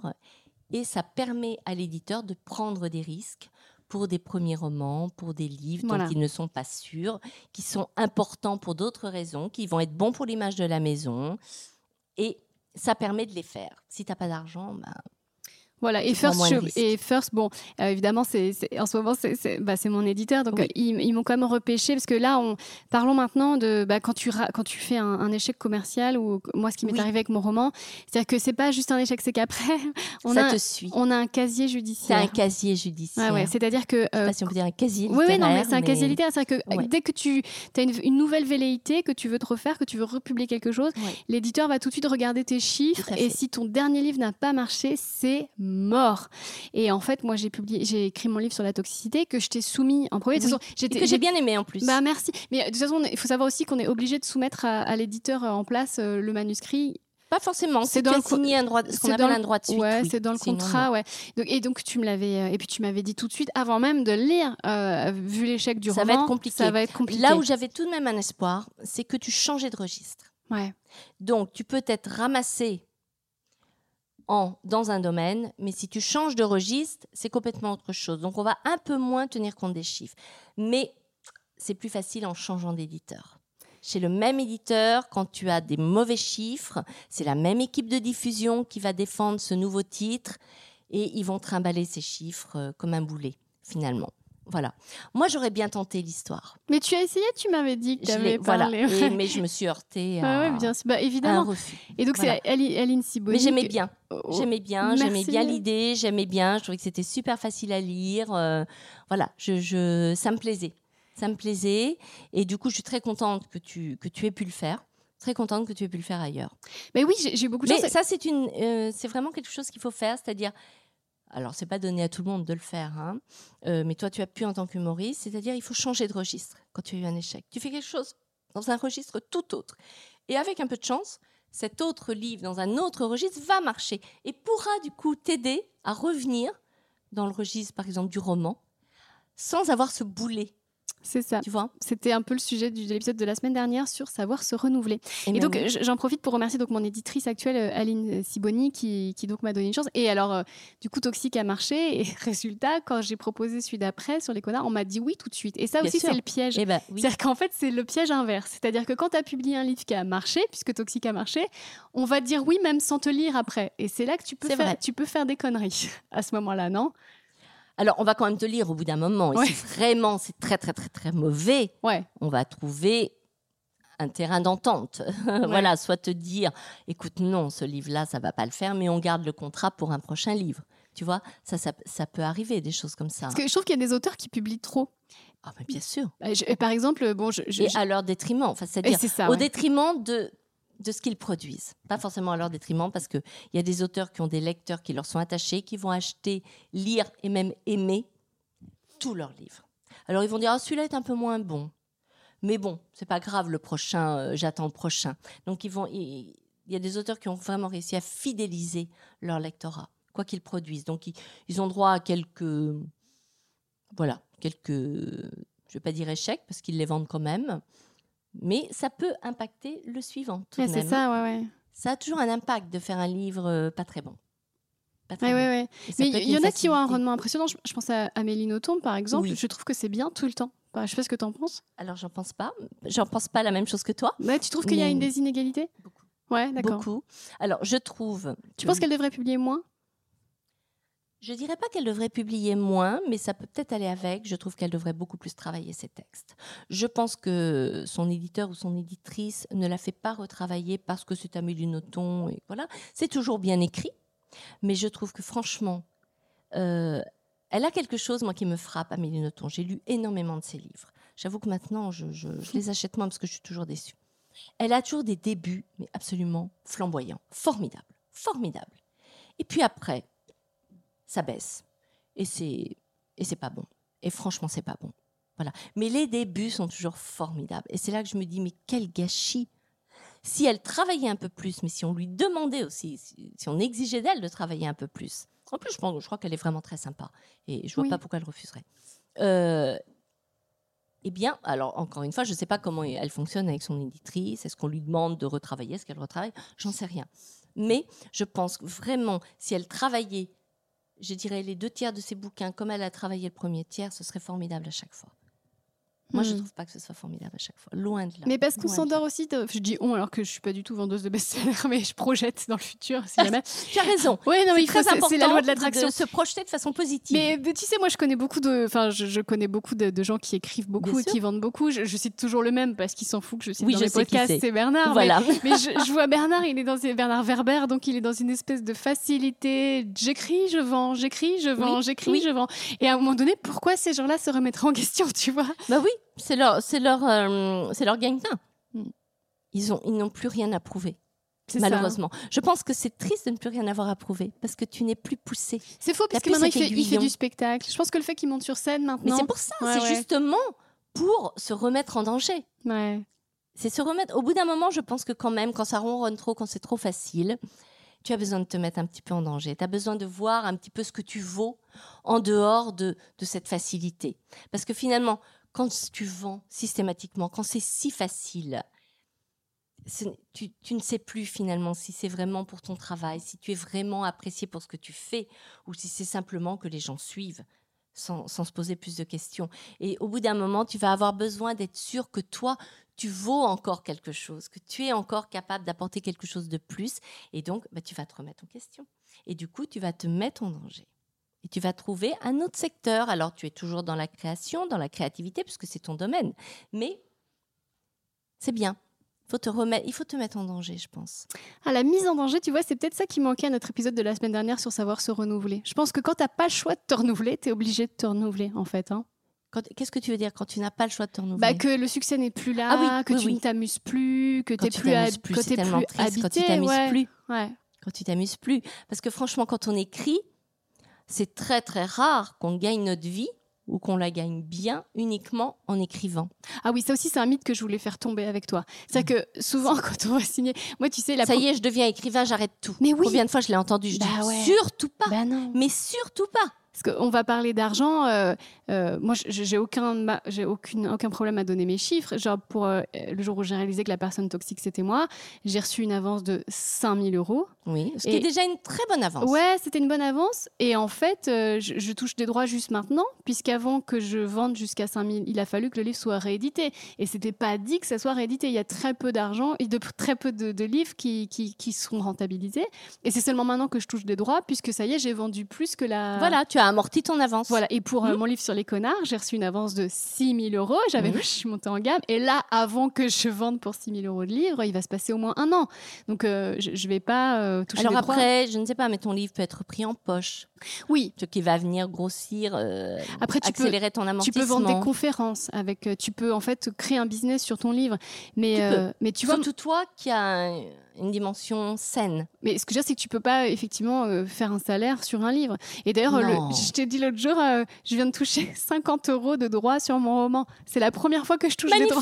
S2: et ça permet à l'éditeur de prendre des risques pour des premiers romans, pour des livres
S1: Voilà.
S2: dont ils ne sont pas sûrs, qui sont importants pour d'autres raisons, qui vont être bons pour l'image de la maison. Et ça permet de les faire. Si tu n'as pas d'argent, ben,
S1: Voilà, et First, je- et bon, euh, évidemment, c'est c'est- en ce moment, c'est c'est bah, c'est mon éditeur, donc
S2: Oui.
S1: euh, ils, ils m'ont quand même repêché, parce que là, on, parlons maintenant de bah, quand, tu ra- quand tu fais un, un échec commercial, ou moi, ce qui m'est
S2: Oui.
S1: arrivé avec mon roman, c'est-à-dire que c'est pas juste un échec, c'est qu'après, on,
S2: ça
S1: a,
S2: te suit.
S1: on a un casier
S2: C'est
S1: judiciaire.
S2: un casier judiciaire.
S1: Ouais, ouais, c'est-à-dire que...
S2: Je sais
S1: euh,
S2: pas si on peut dire un casier
S1: oui, oui, non, mais
S2: littéraire,
S1: c'est un casier littéraire. C'est-à-dire que euh,
S2: Ouais.
S1: dès que tu as une, une nouvelle velléité, que tu veux te refaire, que tu veux republier quelque chose, l'éditeur va tout de suite regarder tes chiffres.
S2: À
S1: Et si ton dernier livre n'a pas marché, c'est mort. Et en fait, moi, j'ai publié, j'ai écrit mon livre sur la toxicité que je t'ai soumis en premier. De toute
S2: Et que j'ai bien aimé en plus.
S1: Bah merci. Mais de toute façon, il faut savoir aussi qu'on est obligé de soumettre à, à l'éditeur euh, en place euh, le manuscrit.
S2: pas forcément.
S1: c'est
S2: C'est
S1: dans le
S2: un droit, ce qu'on appelle
S1: le-
S2: un droit de suite.
S1: ouais,
S2: oui.
S1: c'est dans le
S2: Sinon,
S1: contrat,
S2: non.
S1: ouais. Donc, et donc tu me l'avais, euh, et puis tu m'avais dit tout de suite avant même de le lire, euh, vu l'échec du
S2: Ça va
S1: roman,
S2: être compliqué.
S1: Ça va être compliqué.
S2: Là où j'avais tout de même un espoir, c'est que tu changeais de registre.
S1: ouais.
S2: Donc, tu peux être ramassé dans un domaine, mais si tu changes de registre, c'est complètement autre chose. Donc, on va un peu moins tenir compte des chiffres. Mais c'est plus facile en changeant d'éditeur. Chez le même éditeur, quand tu as des mauvais chiffres, c'est la même équipe de diffusion qui va défendre ce nouveau titre et ils vont trimballer ces chiffres euh, comme un boulet, finalement. Voilà. Moi, j'aurais bien tenté l'histoire.
S1: Mais tu as essayé, tu m'avais dit que tu avais
S2: voilà.
S1: parlé.
S2: Et- mais je me suis heurtée
S1: Ouais,
S2: à,
S1: ouais, bien sûr. Bah,
S2: à un
S1: évidemment.
S2: refus.
S1: Et donc,
S2: Voilà.
S1: c'est Ali- Aline Siboni.
S2: Mais j'aimais bien.
S1: Oh,
S2: J'aimais bien, j'aimais bien l'idée, j'aimais bien. Je trouvais que c'était super facile à lire. euh, voilà, je, je, ça me plaisait. Ça me plaisait. Et du coup, je suis très contente que tu, que tu aies pu le faire. Très contente que tu aies pu le faire ailleurs.
S1: Mais oui, j'ai j'ai eu beaucoup de
S2: Mais
S1: chance.
S2: ça, c'est une, euh, c'est vraiment quelque chose qu'il faut faire. C'est-à-dire, alors, c'est pas donné à tout le monde de le faire, hein, euh, mais toi, tu as pu en tant qu'humoriste. C'est-à-dire, il faut changer de registre quand tu as eu un échec. Tu fais quelque chose dans un registre tout autre. Et avec un peu de chance, cet autre livre dans un autre registre va marcher et pourra du coup t'aider à revenir dans le registre, par exemple, du roman, sans avoir ce boulet,
S1: C'est ça.
S2: tu vois.
S1: C'était un peu le sujet de l'épisode de la semaine dernière sur savoir se renouveler. Et, donc, j'en profite pour remercier donc mon éditrice actuelle, euh, Aline Siboni, qui, qui donc m'a donné une chance. Et alors, euh, du coup, Toxique a marché. Et résultat, quand j'ai proposé celui d'après sur les connards, on m'a dit oui tout de suite. Et ça
S2: Bien
S1: aussi, c'est le piège.
S2: Eh ben, oui.
S1: C'est-à-dire qu'en fait, c'est le piège inverse. C'est-à-dire que quand tu as publié un livre qui a marché, puisque Toxique a marché, on va te dire oui même sans te lire après. Et c'est là que tu peux, faire,
S2: vrai.
S1: tu peux faire des conneries à ce moment-là, non?
S2: Alors, on va quand même te lire au bout d'un moment. Et
S1: Ouais.
S2: si vraiment c'est très, très, très, très mauvais,
S1: Ouais.
S2: on va trouver un terrain d'entente. voilà, soit te dire, écoute, non, ce livre-là, ça va pas le faire, mais on garde le contrat pour un prochain livre. Tu vois, ça, ça, ça peut arriver, des choses comme ça.
S1: Parce que je trouve qu'il y a des auteurs qui publient trop.
S2: Ah, mais bien sûr.
S1: Je- par exemple, bon, je, je-
S2: Et à leur détriment. Enfin, c'est-à-dire au
S1: ouais.
S2: détriment de, de ce qu'ils produisent. Pas forcément à leur détriment, parce qu'il y a des auteurs qui ont des lecteurs qui leur sont attachés, qui vont acheter, lire et même aimer tous leurs livres. Alors ils vont dire, ah, celui-là est un peu moins bon. Mais bon, c'est pas grave, le prochain, euh, j'attends le prochain. Donc il y a des auteurs qui ont vraiment réussi à fidéliser leur lectorat, quoi qu'ils produisent. Donc ils, ont droit à quelques, voilà, quelques, je vais pas dire échecs parce qu'ils les vendent quand même, mais ça peut impacter le suivant. Tout
S1: Ouais, c'est ça, ouais, ouais.
S2: Ça a toujours un impact de faire un livre euh, pas très bon. Pas très bon.
S1: Mais il y en a qui ont un rendement impressionnant. Je, je pense à Amélie Nothomb, par exemple.
S2: Oui.
S1: Je trouve que c'est bien tout le temps. Bah, je sais pas ce que tu en penses.
S2: Alors j'en pense pas. J'en pense pas la même chose que toi.
S1: Ouais, tu trouves qu'il y a
S2: Mais-
S1: une des inégalités
S2: Beaucoup.
S1: Ouais, d'accord.
S2: Beaucoup. Alors je trouve.
S1: Tu penses qu'elle devrait publier moins?
S2: Je dirais pas qu'elle devrait publier moins, mais ça peut peut-être aller avec. Je trouve qu'elle devrait beaucoup plus travailler ses textes. Je pense que son éditeur ou son éditrice ne la fait pas retravailler parce que c'est Amélie Nothomb et voilà. C'est toujours bien écrit, mais je trouve que franchement, euh, elle a quelque chose moi qui me frappe, Amélie Nothomb. J'ai lu énormément de ses livres. J'avoue que maintenant, je, je les achète moins parce que je suis toujours déçue. Elle a toujours des débuts, mais absolument flamboyants, formidables, formidables. Et puis après, ça baisse. Et c'est et c'est pas bon. Et franchement, c'est pas bon. Voilà. Mais les débuts sont toujours formidables. Et c'est là que je me dis, mais quel gâchis Si elle travaillait un peu plus, mais si on lui demandait aussi, si, on exigeait d'elle de travailler un peu plus. En plus, je, pense, je crois qu'elle est vraiment très sympa. Et je vois pas pourquoi elle refuserait. Euh, eh bien, alors encore une fois, je ne sais pas comment elle fonctionne avec son éditrice. Est-ce qu'on lui demande de retravailler? Est-ce qu'elle retravaille? J'en sais rien. Mais je pense vraiment, si elle travaillait je dirais, les deux tiers de ses bouquins, comme elle a travaillé le premier tiers, ce serait formidable à chaque fois. Moi, je ne hmm. trouve pas que ce soit formidable à chaque fois. Loin de là.
S1: Mais parce qu'on s'endort aussi. Je dis on alors que je suis pas du tout vendeuse de best-seller, mais je projette dans le futur. Si jamais.
S2: tu as raison.
S1: Oui, non, il très important. C'est la loi de l'attraction.
S2: Se projeter de façon positive.
S1: Mais, tu sais, moi, je connais beaucoup de. Enfin, je, connais beaucoup de, gens qui écrivent beaucoup et qui vendent beaucoup. Je, cite toujours le même parce qu'il s'en fout que je cite oui, dans je les podcasts. C'est Bernard.
S2: Voilà.
S1: Mais, je, vois Bernard. Il est dans Bernard Werber, donc il est dans une espèce de facilité. J'écris, je vends. J'écris, je vends. j'écris, je vends. Et à un moment donné, pourquoi ces gens-là se remettraient en question, tu vois?
S2: Bah oui c'est leur, c'est leur, euh, c'est leur gagne-pain. Ils ont, ils n'ont plus rien à prouver. Malheureusement, je pense que c'est triste de ne plus rien avoir à prouver parce que tu n'es plus poussé.
S1: C'est faux parce que maintenant il fait, il fait, du spectacle. Je pense que le fait qu'il monte sur scène maintenant.
S2: Mais c'est pour ça, c'est justement pour se remettre en danger.
S1: Ouais.
S2: C'est se remettre. Au bout d'un moment, je pense que quand même, quand ça ronronne trop, quand c'est trop facile, tu as besoin de te mettre un petit peu en danger. Tu as besoin de voir un petit peu ce que tu vaux en dehors de, de cette facilité. Parce que finalement, quand tu vends systématiquement, quand c'est si facile, tu, ne sais plus finalement si c'est vraiment pour ton travail, si tu es vraiment apprécié pour ce que tu fais, ou si c'est simplement que les gens suivent sans, se poser plus de questions. Et au bout d'un moment, tu vas avoir besoin d'être sûr que toi, tu vaux encore quelque chose, que tu es encore capable d'apporter quelque chose de plus. Et donc, bah, tu vas te remettre en question. Et du coup, tu vas te mettre en danger et tu vas trouver un autre secteur. Alors, tu es toujours dans la création, dans la créativité, puisque c'est ton domaine. Mais c'est bien. Faut te remettre, il faut te mettre en danger, je pense.
S1: Ah, la mise en danger, tu vois, c'est peut-être ça qui manquait à notre épisode de la semaine dernière sur savoir se renouveler. Je pense que quand tu n'as pas le choix de te renouveler, tu es obligé de te renouveler, en fait. Hein.
S2: Qu'est-ce que tu veux dire quand tu n'as pas le choix de te renouveler?
S1: Bah, Que le succès n'est plus là, ah que tu ne t'amuses plus, que tu es plus,
S2: habité. Quand tu t'amuses plus.
S1: Ouais.
S2: Quand tu t'amuses plus. Parce que franchement, quand on écrit, c'est très très rare qu'on gagne notre vie ou qu'on la gagne bien uniquement en écrivant.
S1: Ah oui, ça aussi c'est un mythe que je voulais faire tomber avec toi. C'est que souvent quand on va signer, moi tu sais la
S2: Ça y est, je deviens écrivain, j'arrête tout.
S1: Mais oui.
S2: Combien de fois je l'ai entendu, je
S1: bah
S2: dis surtout pas.
S1: Bah non.
S2: Mais surtout pas.
S1: Parce qu'on va parler d'argent. Euh, euh, moi, j'ai aucun, j'ai aucune, aucun problème à donner mes chiffres. Genre, pour euh, le jour où j'ai réalisé que la personne toxique, c'était moi, j'ai reçu une avance de 5000 euros.
S2: Oui, ce qui est déjà une très bonne avance.
S1: Ouais, c'était une bonne avance. Et en fait, je, touche des droits juste maintenant, puisqu'avant que je vende jusqu'à 5000, il a fallu que le livre soit réédité. Et c'était pas dit que ça soit réédité. Il y a très peu d'argent et de très peu de, livres qui, qui, qui, seront rentabilisés. Et c'est seulement maintenant que je touche des droits, puisque ça y est, j'ai vendu plus que la.
S2: Voilà, tu as amorti ton avance.
S1: Voilà. Et pour mmh. mon livre sur les connards, j'ai reçu une avance de 6 000 euros. J'avais, mmh. je suis montée en gamme. Et là, avant que je vende pour 6 000 euros de livre, il va se passer au moins un an. Donc, euh, je ne vais pas euh, toucher
S2: Alors après, je ne sais pas, mais ton livre peut être pris en poche.
S1: Oui.
S2: Ce qui va venir grossir, euh, après, tu accélérer ton amortissement.
S1: Tu peux vendre des conférences avec. Tu peux en fait créer un business sur ton livre. Mais,
S2: tu,
S1: mais
S2: tu vois. Surtout toi qui as une dimension saine.
S1: Mais ce que je veux dire, c'est que tu peux pas effectivement euh, faire un salaire sur un livre. Et d'ailleurs, je t'ai dit l'autre jour, euh, je viens de toucher 50 euros de droits sur mon roman. C'est la première fois que je touche
S2: des
S1: droits.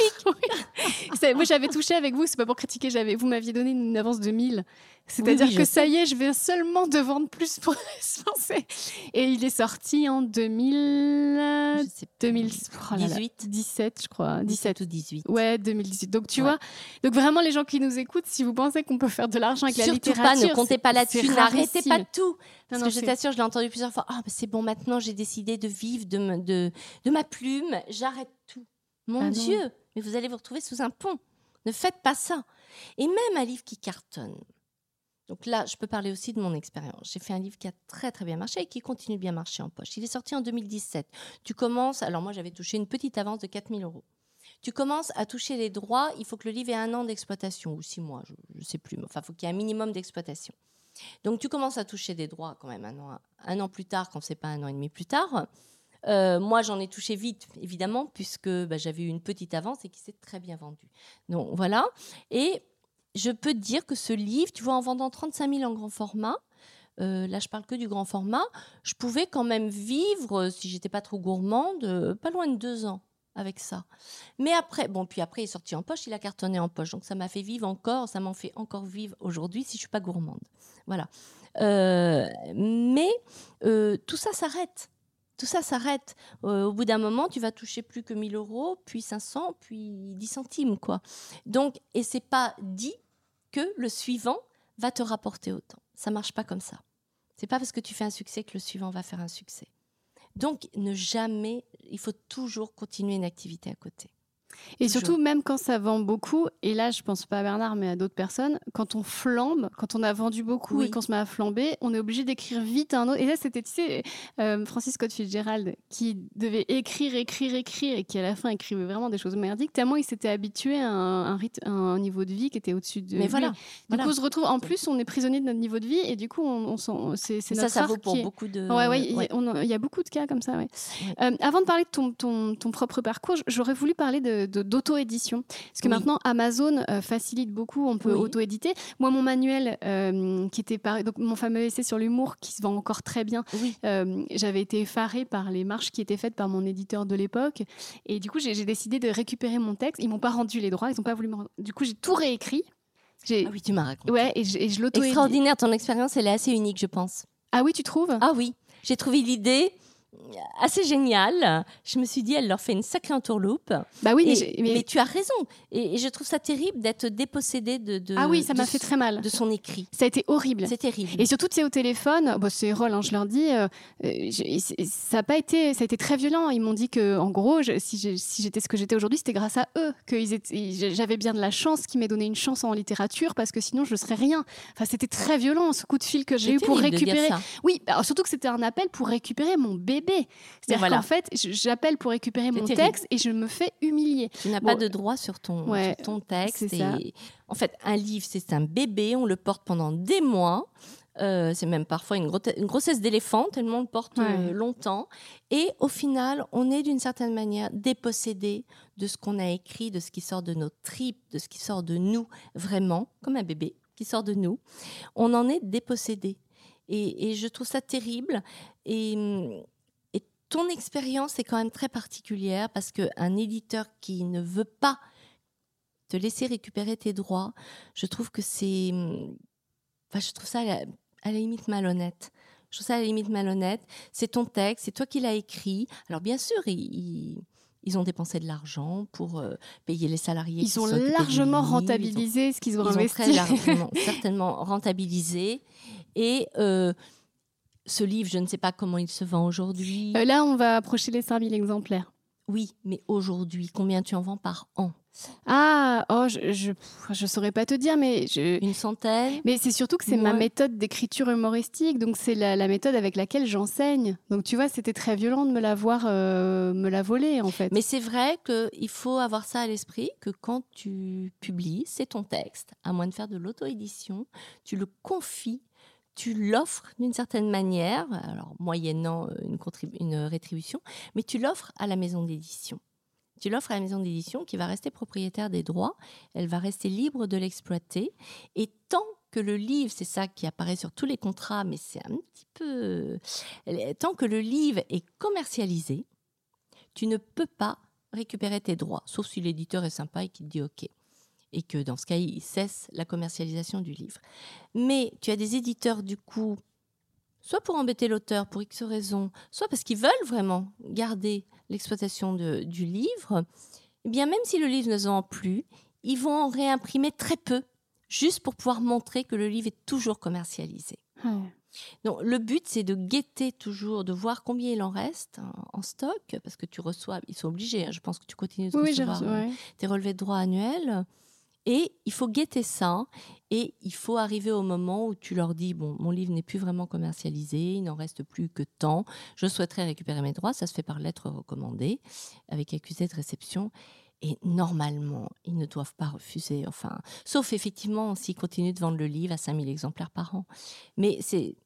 S1: Moi, j'avais touché avec vous, c'est pas pour critiquer, j'avais, vous m'aviez donné une avance de 1000. C'est-à-dire que ça y est, je vais seulement de vendre plus pour penser. Et il est sorti en 2000... 2018 17, je crois.
S2: 17 ou 18.
S1: Ouais, 2018. Donc, tu vois, donc vraiment, les gens qui nous écoutent, si vous pensez qu'on peut faire de l'argent avec
S2: la
S1: littérature...
S2: Surtout pas, ne comptez pas là-dessus, n'arrêtez pas tout. Parce que je t'assure, je l'ai entendu plusieurs fois. Ah, c'est bon, maintenant, j'ai décidé de vivre de, de, de ma plume. J'arrête tout. Mon ah Dieu, mais vous allez vous retrouver sous un pont. Ne faites pas ça. Et même un livre qui cartonne, Donc là, je peux parler aussi de mon expérience. J'ai fait un livre qui a très très bien marché et qui continue de bien marcher en poche. Il est sorti en 2017. Tu commences, alors moi j'avais touché une petite avance de 4000 euros. Tu commences à toucher les droits, il faut que le livre ait un an d'exploitation ou six mois, je ne sais plus. Enfin, il faut qu'il y ait un minimum d'exploitation. Donc tu commences à toucher des droits quand même un an, un an plus tard, quand c'est pas un an et demi plus tard. Euh, moi, j'en ai touché vite, évidemment, puisque bah, j'avais eu une petite avance et qui s'est très bien vendue. Donc voilà. Et je peux te dire que ce livre, tu vois, en vendant 35 000 en grand format, euh, là je parle que du grand format, je pouvais quand même vivre, si j'étais pas trop gourmande, euh, pas loin de deux ans avec ça. Mais après, bon, puis après il est sorti en poche, il a cartonné en poche, donc ça m'a fait vivre encore, ça m'en fait encore vivre aujourd'hui si je suis pas gourmande. Voilà. mais tout ça s'arrête. Tout ça s'arrête. Euh, au bout d'un moment, tu vas toucher plus que 1000 euros, puis 500, puis 10 centimes, quoi. Donc, et c'est pas dit que le suivant va te rapporter autant. Ça marche pas comme ça. C'est pas parce que tu fais un succès que le suivant va faire un succès. Donc, ne jamais, il faut toujours continuer une activité à côté.
S1: Et surtout, même quand ça vend beaucoup, et là, je pense pas à Bernard, mais à d'autres personnes, quand on flambe, quand on a vendu beaucoup et qu'on se met à flamber, on est obligé d'écrire vite un autre. Et là, c'était, tu sais, euh, Francis Scott Fitzgerald qui devait écrire, écrire, écrire, et qui à la fin écrivait vraiment des choses merdiques, tellement il s'était habitué à un, rythme, un niveau de vie qui était au-dessus de.
S2: Mais voilà.
S1: Du coup, on se retrouve. En plus, on est prisonnier de notre niveau de vie, et du coup, on, on c'est,
S2: notre ça, ça vaut pour beaucoup de.
S1: Ouais, ouais. Il y, a beaucoup de cas comme ça. Ouais. Euh, avant de parler de ton, ton, ton propre parcours, j'aurais voulu parler de d'auto-édition. Parce que maintenant, Amazon euh, facilite beaucoup, on peut auto-éditer. Moi, mon manuel, euh, qui était par... donc mon fameux essai sur l'humour, qui se vend encore très bien, euh, j'avais été effarée par les marches qui étaient faites par mon éditeur de l'époque. Et du coup, j'ai décidé de récupérer mon texte. Ils m'ont pas rendu les droits, ils n'ont pas voulu me Du coup, j'ai tout réécrit.
S2: Ah oui, tu m'as raconté.
S1: Ouais, et je, je l'auto
S2: Extraordinaire, ton expérience, elle est assez unique, je pense.
S1: Ah oui, tu trouves?
S2: Ah oui, j'ai trouvé l'idée assez génial. Je me suis dit, elle leur fait une sacrée entourloupe.
S1: Bah oui,
S2: mais, tu as raison. Et, je trouve ça terrible d'être dépossédé de, de,
S1: Ah oui, ça m'a fait très mal.
S2: De son écrit.
S1: Ça a été horrible.
S2: C'est terrible.
S1: Et surtout, tu sais, au téléphone, bon, c'est rôle, hein, je leur dis, euh, euh, ça a pas été, ça a été très violent. Ils m'ont dit que, en gros, si j'étais ce que j'étais aujourd'hui, c'était grâce à eux que j'avais bien de la chance, qu'ils m'aient donné une chance en littérature, parce que sinon, je serais rien. Enfin, c'était très violent, ce coup de fil que j'ai eu pour récupérer. Oui, surtout que c'était un appel pour récupérer mon bébé. C'est-à-dire qu'en fait, j'appelle pour récupérer mon texte et je me fais humilier.
S2: Tu n'as pas de droit sur ton, ton texte. En fait, un livre, c'est un bébé, on le porte pendant des mois. Euh, c'est même parfois une, grossesse d'éléphant, tellement on le porte euh, longtemps. Et au final, on est d'une certaine manière dépossédé de ce qu'on a écrit, de ce qui sort de nos tripes, de ce qui sort de nous, vraiment, comme un bébé qui sort de nous. On en est dépossédé. Et, et je trouve ça terrible. Et hum, ton expérience est quand même très particulière parce qu'un éditeur qui ne veut pas te laisser récupérer tes droits, je trouve que c'est. Enfin, je trouve ça à la, limite malhonnête. Je trouve ça à la limite malhonnête. C'est ton texte, c'est toi qui l'as écrit. Alors, bien sûr, ils, ils ont dépensé de l'argent pour euh, payer les salariés.
S1: Ils ont largement rentabilisé ce qu'ils ont investi.
S2: Ils ont très certainement rentabilisé. Et euh, ce livre, je ne sais pas comment il se vend aujourd'hui.
S1: Euh, là, on va approcher les 5000 exemplaires.
S2: Oui, mais aujourd'hui, combien tu en vends par an?
S1: Ah, oh, je, je, saurais pas te dire, mais je...
S2: une centaine?
S1: Mais c'est surtout que c'est ma méthode d'écriture humoristique, donc c'est la, méthode avec laquelle j'enseigne. Donc tu vois, c'était très violent de me la voir, euh, me la voler en fait.
S2: Mais c'est vrai qu'il faut avoir ça à l'esprit que quand tu publies, c'est ton texte, à moins de faire de l'auto-édition, tu le confies tu l'offres d'une certaine manière, alors moyennant euh, une, une rétribution, mais tu l'offres à la maison d'édition. Tu l'offres à la maison d'édition qui va rester propriétaire des droits, elle va rester libre de l'exploiter, et tant que le livre, c'est ça qui apparaît sur tous les contrats, mais c'est un petit peu... Tant que le livre est commercialisé, tu ne peux pas récupérer tes droits, sauf si l'éditeur est sympa et qu'il te dit OK et que dans ce cas, il cesse la commercialisation du livre. Mais tu as des éditeurs, du coup, soit pour embêter l'auteur pour X raisons, soit parce qu'ils veulent vraiment garder l'exploitation du livre, eh bien, même si le livre ne vend plus, ils vont en réimprimer très peu, juste pour pouvoir montrer que le livre est toujours commercialisé. Donc, le but, c'est de guetter toujours, de voir combien il en reste en, stock, parce que tu reçois, ils sont obligés, hein, je pense que tu continues de recevoir euh, tes relevés de droits annuels Et il faut guetter ça. Et il faut arriver au moment où tu leur dis bon, mon livre n'est plus vraiment commercialisé, il n'en reste plus que tant. Je souhaiterais récupérer mes droits. Ça se fait par lettre recommandée avec accusé de réception. Et normalement, ils ne doivent pas refuser. Enfin, sauf effectivement s'ils continuent de vendre le livre à 5000 exemplaires par an. Mais c'est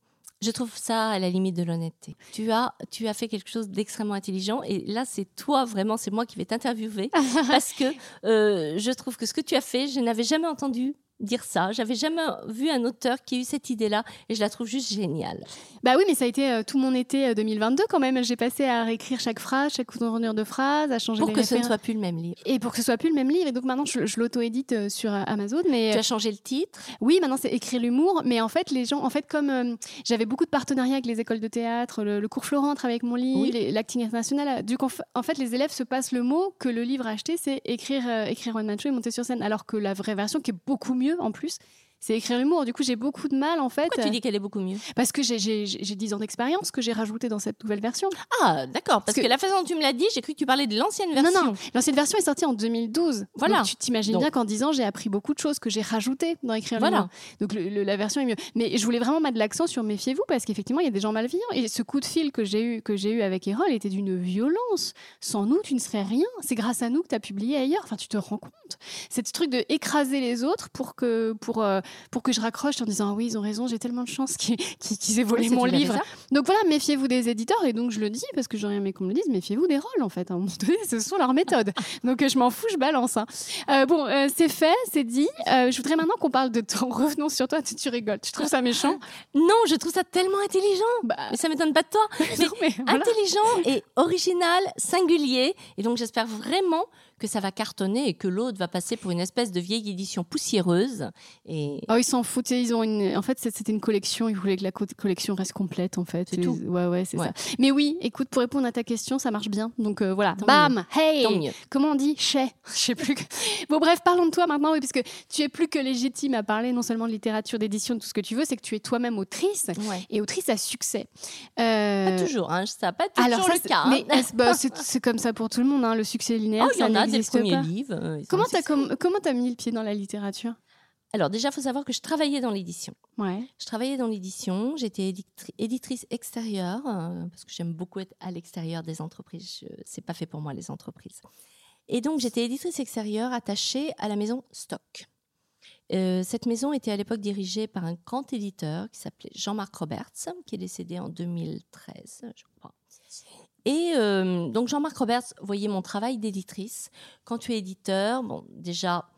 S2: je trouve ça à la limite de l'honnêteté. Tu as, tu as fait quelque chose d'extrêmement intelligent et là, c'est toi vraiment, c'est moi qui vais t'interviewer parce que euh, je trouve que ce que tu as fait, je n'avais jamais entendu dire ça. J'avais jamais vu un auteur qui ait eu cette idée-là et je la trouve juste géniale.
S1: Bah oui, mais ça a été euh, tout mon été 2022 euh, quand même. J'ai passé à réécrire chaque phrase, chaque tournure de phrase, à changer
S2: pour que ce ne soit plus le même livre.
S1: Et pour que ce soit plus le même livre. Et donc maintenant, je, l'auto-édite euh, sur Amazon. Mais
S2: tu as changé le titre?
S1: Oui, maintenant c'est écrire l'humour. Mais en fait, les gens, en fait, comme j'avais beaucoup de partenariats avec les écoles de théâtre, le, cours Florent avec mon livre, l'acting international. Du coup, en fait, les élèves se passent le mot que le livre acheté, c'est écrire, écrire One Man Show et monter sur scène, alors que la vraie version, qui est beaucoup mieux en plus, c'est écrire l'humour. Du coup, j'ai beaucoup de mal en fait.
S2: Pourquoi tu dis qu'elle est beaucoup mieux?
S1: Parce que j'ai 10 ans d'expérience que j'ai rajouté dans cette nouvelle version.
S2: Ah, d'accord. Parce, que... la façon dont tu me l'as dit, j'ai cru que tu parlais de l'ancienne version.
S1: Non, non. L'ancienne version est sortie en 2012. Voilà. Donc, tu t'imagines bien qu'en 10 ans, j'ai appris beaucoup de choses que j'ai rajoutées dans écrire l'humour. Donc la version est mieux. Mais je voulais vraiment mettre l'accent sur méfiez-vous parce qu'effectivement, il y a des gens malveillants. Et ce coup de fil que j'ai eu, que j'ai eu avec Erol était d'une violence. Sans nous, tu ne serais rien. C'est grâce à nous que tu as publié ailleurs. Enfin, tu te rends compte. C'est ce truc de écraser les autres pour que, pour, euh, pour que je raccroche en disant ah oui ils ont raison j'ai tellement de chance qu'ils aient volé mon livre. donc voilà méfiez-vous des éditeurs et donc je le dis parce que j'aurais aimé qu'on me le dise méfiez-vous des rôles en fait à un moment donné ce sont leurs méthodes. Donc je m'en fous je balance hein. euh, bon euh, c'est fait c'est dit. Euh, je voudrais maintenant qu'on parle de ton revenons sur toi. Tu, tu, rigoles. Tu trouves ça méchant?
S2: Non je trouve ça tellement intelligent. Bah... mais ça m'étonne pas de toi. Mais, intelligent et original singulier. Et donc j'espère vraiment que ça va cartonner et que l'autre va passer pour une espèce de vieille édition poussiéreuse. Et...
S1: Oh, ils s'en foutaient. Ils ont une... En fait, c'était une collection. Ils voulaient que la collection reste complète, en fait.
S2: C'est tout.
S1: Ouais, ouais, c'est ça. Mais oui, écoute, pour répondre à ta question, ça marche bien. Donc euh, voilà. Bam Hey Comment on dit? Chez Je sais plus. Bon, bref, parlons de toi maintenant, oui, puisque tu es plus que légitime à parler non seulement de littérature, d'édition, de tout ce que tu veux, c'est que tu es toi-même autrice et autrice à succès.
S2: Euh... Pas toujours, hein, ça pas toujours Alors, le cas.
S1: Mais bah, c'est comme ça pour tout le monde, hein, le succès linéaire.
S2: Oh, y en a
S1: comment tu as, comment as mis le pied dans la littérature?
S2: Alors déjà, il faut savoir que je travaillais dans l'édition.
S1: Ouais.
S2: Je travaillais dans l'édition, j'étais éditrice extérieure, euh, parce que j'aime beaucoup être à l'extérieur des entreprises. C'est pas fait pour moi, les entreprises. Et donc, j'étais éditrice extérieure attachée à la maison Stock. Euh, cette maison était à l'époque dirigée par un grand éditeur qui s'appelait Jean-Marc Roberts, qui est décédé en 2013, je crois. Et euh, donc Jean-Marc Roberts voyait mon travail d'éditrice. Quand tu es éditeur, bon, déjà,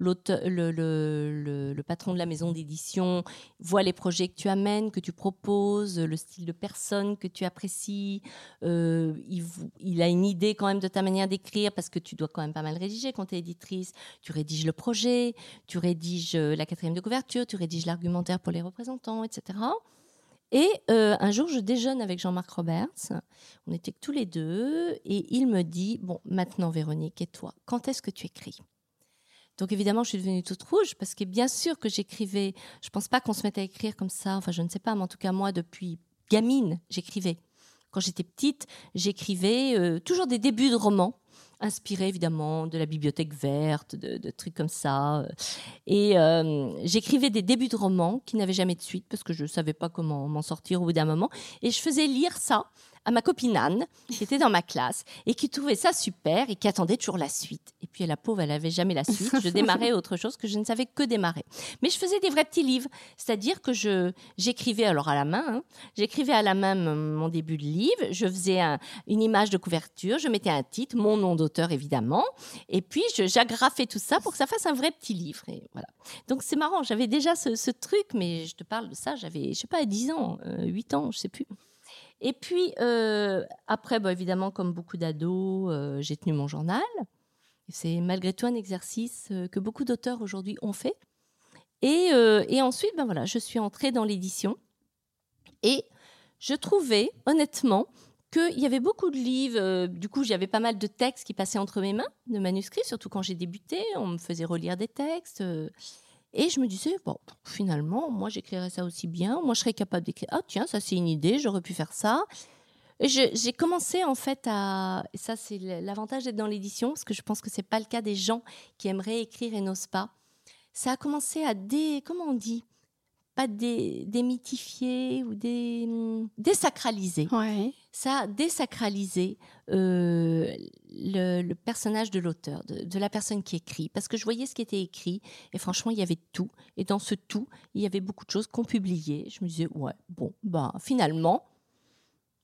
S2: le, patron de la maison d'édition voit les projets que tu amènes, que tu proposes, le style de personne que tu apprécies. Euh, il, il, a une idée quand même de ta manière d'écrire parce que tu dois quand même pas mal rédiger quand tu es éditrice. Tu rédiges le projet, tu rédiges euh, la quatrième de couverture, tu rédiges l'argumentaire pour les représentants, etc. Et euh, un jour, je déjeune avec Jean-Marc Roberts. On était tous les deux. Et il me dit Bon, maintenant, Véronique, et toi, quand est-ce que tu écris? Donc évidemment, je suis devenue toute rouge parce que bien sûr que j'écrivais. Je pense pas qu'on se mette à écrire comme ça. Enfin, je ne sais pas, mais en tout cas moi, depuis gamine, j'écrivais. Quand j'étais petite, j'écrivais euh, toujours des débuts de romans inspiré évidemment de la bibliothèque verte, de, trucs comme ça. Et euh, j'écrivais des débuts de romans qui n'avaient jamais de suite parce que je ne savais pas comment m'en sortir au bout d'un moment. Et je faisais lire ça à ma copine Anne, qui était dans ma classe et qui trouvait ça super et qui attendait toujours la suite. Et puis la pauvre, elle avait jamais la suite. Je démarrais autre chose que je ne savais que démarrer. Mais je faisais des vrais petits livres, c'est-à-dire que je j'écrivais alors à la main, hein. j'écrivais à la main mon début de livre, je faisais une image de couverture, je mettais un titre, mon nom d'auteur évidemment, et puis j'agrafais tout ça pour que ça fasse un vrai petit livre. Et voilà. Donc c'est marrant, j'avais déjà ce, truc, mais je te parle de ça, j'avais je sais pas 10 ans, 8 euh, ans, je sais plus. Et puis, euh, après, bah, évidemment, comme beaucoup d'ados, euh, j'ai tenu mon journal. C'est malgré tout un exercice euh, que beaucoup d'auteurs aujourd'hui ont fait. Et, ensuite, ben voilà, je suis entrée dans l'édition. Et je trouvais, honnêtement, qu'il y avait beaucoup de livres. du coup, j'avais pas mal de textes qui passaient entre mes mains, de manuscrits, surtout quand j'ai débuté. On me faisait relire des textes. Et je me disais, bon, finalement, moi, j'écrirais ça aussi bien. Moi, je serais capable d'écrire. Ah, tiens, ça, c'est une idée, j'aurais pu faire ça. J'ai commencé, en fait, à. ça, c'est l'avantage d'être dans l'édition, parce que je pense que c'est pas le cas des gens qui aimeraient écrire et n'osent pas. ça a commencé à dé, comment on dit? Pas dé, démythifier ou dé, désacraliser.
S1: Ouais.
S2: Ça a désacralisé euh, le, le personnage de l'auteur, de, de la personne qui écrit, parce que je voyais ce qui était écrit et franchement il y avait tout. Et dans ce tout, il y avait beaucoup de choses qu'on publiait. Je me disais ouais bon bah finalement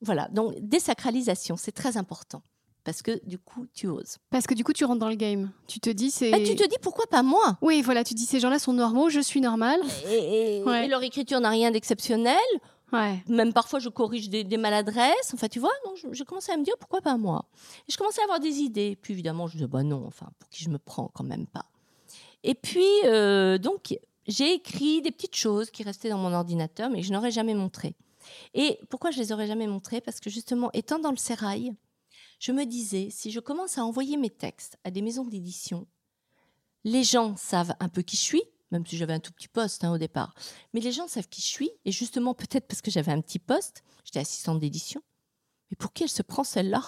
S2: voilà donc désacralisation c'est très important parce que du coup tu oses.
S1: Parce que du coup, tu rentres dans le game. Tu te dis, c'est.
S2: Bah, tu te dis pourquoi pas moi?
S1: Oui, voilà, tu dis, ces gens-là sont normaux, je suis normal.
S2: et, et-
S1: Ouais.
S2: et leur écriture n'a rien d'exceptionnel. Même parfois, je corrige des, maladresses. Enfin, tu vois, donc je- commencé à me dire pourquoi pas moi? Et je commençais à avoir des idées. Puis évidemment, je disais bah non, enfin, pour qui je me prends quand même pas. Et puis, euh, donc, j'ai écrit des petites choses qui restaient dans mon ordinateur, mais je n'aurais jamais montrées. Et pourquoi je les aurais jamais montrées? Parce que justement, étant dans le sérail, je me disais, si je commence à envoyer mes textes à des maisons d'édition, les gens savent un peu qui je suis, même si j'avais un tout petit poste hein, au départ. Mais les gens savent qui je suis, et justement, peut-être parce que j'avais un petit poste, j'étais assistante d'édition. Mais pour qui elle se prend celle-là?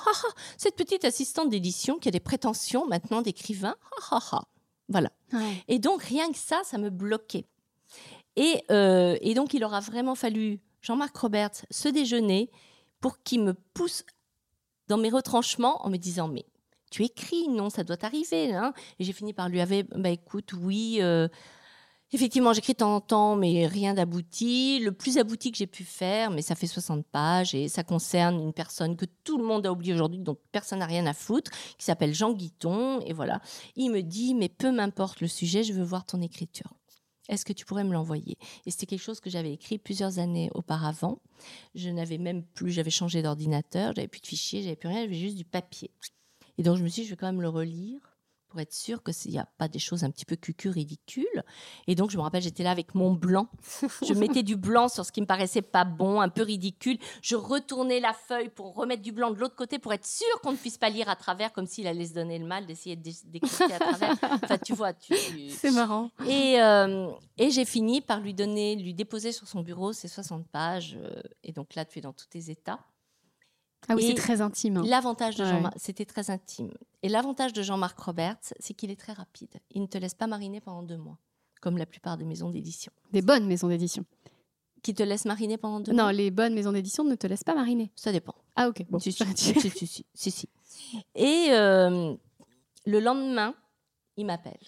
S2: Cette petite assistante d'édition qui a des prétentions maintenant d'écrivain. Voilà.
S1: Ouais.
S2: Et donc, rien que ça, ça me bloquait. Et, euh, et donc, il aura vraiment fallu, Jean-Marc Roberts, ce déjeuner pour qu'il me pousse dans mes retranchements en me disant Mais tu écris, non, ça doit t'arriver. Hein? Et j'ai fini par lui avouer Bah écoute, oui. euh, Effectivement, j'écris temps en temps, mais rien d'abouti. Le plus abouti que j'ai pu faire, mais ça fait 60 pages et ça concerne une personne que tout le monde a oublié aujourd'hui, dont personne n'a rien à foutre, qui s'appelle Jean Guiton. Et voilà. Il me dit, mais peu m'importe le sujet, je veux voir ton écriture. Est-ce que tu pourrais me l'envoyer? Et c'était quelque chose que j'avais écrit plusieurs années auparavant. Je n'avais même plus, j'avais changé d'ordinateur, j'avais plus de fichiers, j'avais plus rien, j'avais juste du papier. Et donc je me suis dit, je vais quand même le relire pour être sûr qu'il n'y a pas des choses un petit peu cucu ridicules. Et donc je me rappelle, j'étais là avec mon blanc. Je mettais du blanc sur ce qui me paraissait pas bon, un peu ridicule. Je retournais la feuille pour remettre du blanc de l'autre côté pour être sûr qu'on ne puisse pas lire à travers, comme s'il allait se donner le mal d'essayer de dé- d'écouter à travers. Enfin, tu vois, tu,
S1: C'est marrant.
S2: et, euh, et j'ai fini par lui donner, lui déposer sur son bureau ces 60 pages. euh, et donc là, tu es dans tous tes états.
S1: Ah oui, c'est très intime. hein.
S2: L'avantage de
S1: Ouais.
S2: Jean-Marc, c'était très intime. Et l'avantage de Jean-Marc Roberts, c'est qu'il est très rapide. Il ne te laisse pas mariner pendant deux mois, comme la plupart des maisons d'édition.
S1: Des bonnes maisons d'édition.
S2: Qui te laisse mariner pendant deux
S1: Non,
S2: mois?
S1: les bonnes maisons d'édition ne te laissent pas mariner.
S2: Ça dépend.
S1: Ah ok, bon.
S2: si, si, si. Et euh, le lendemain, il m'appelle.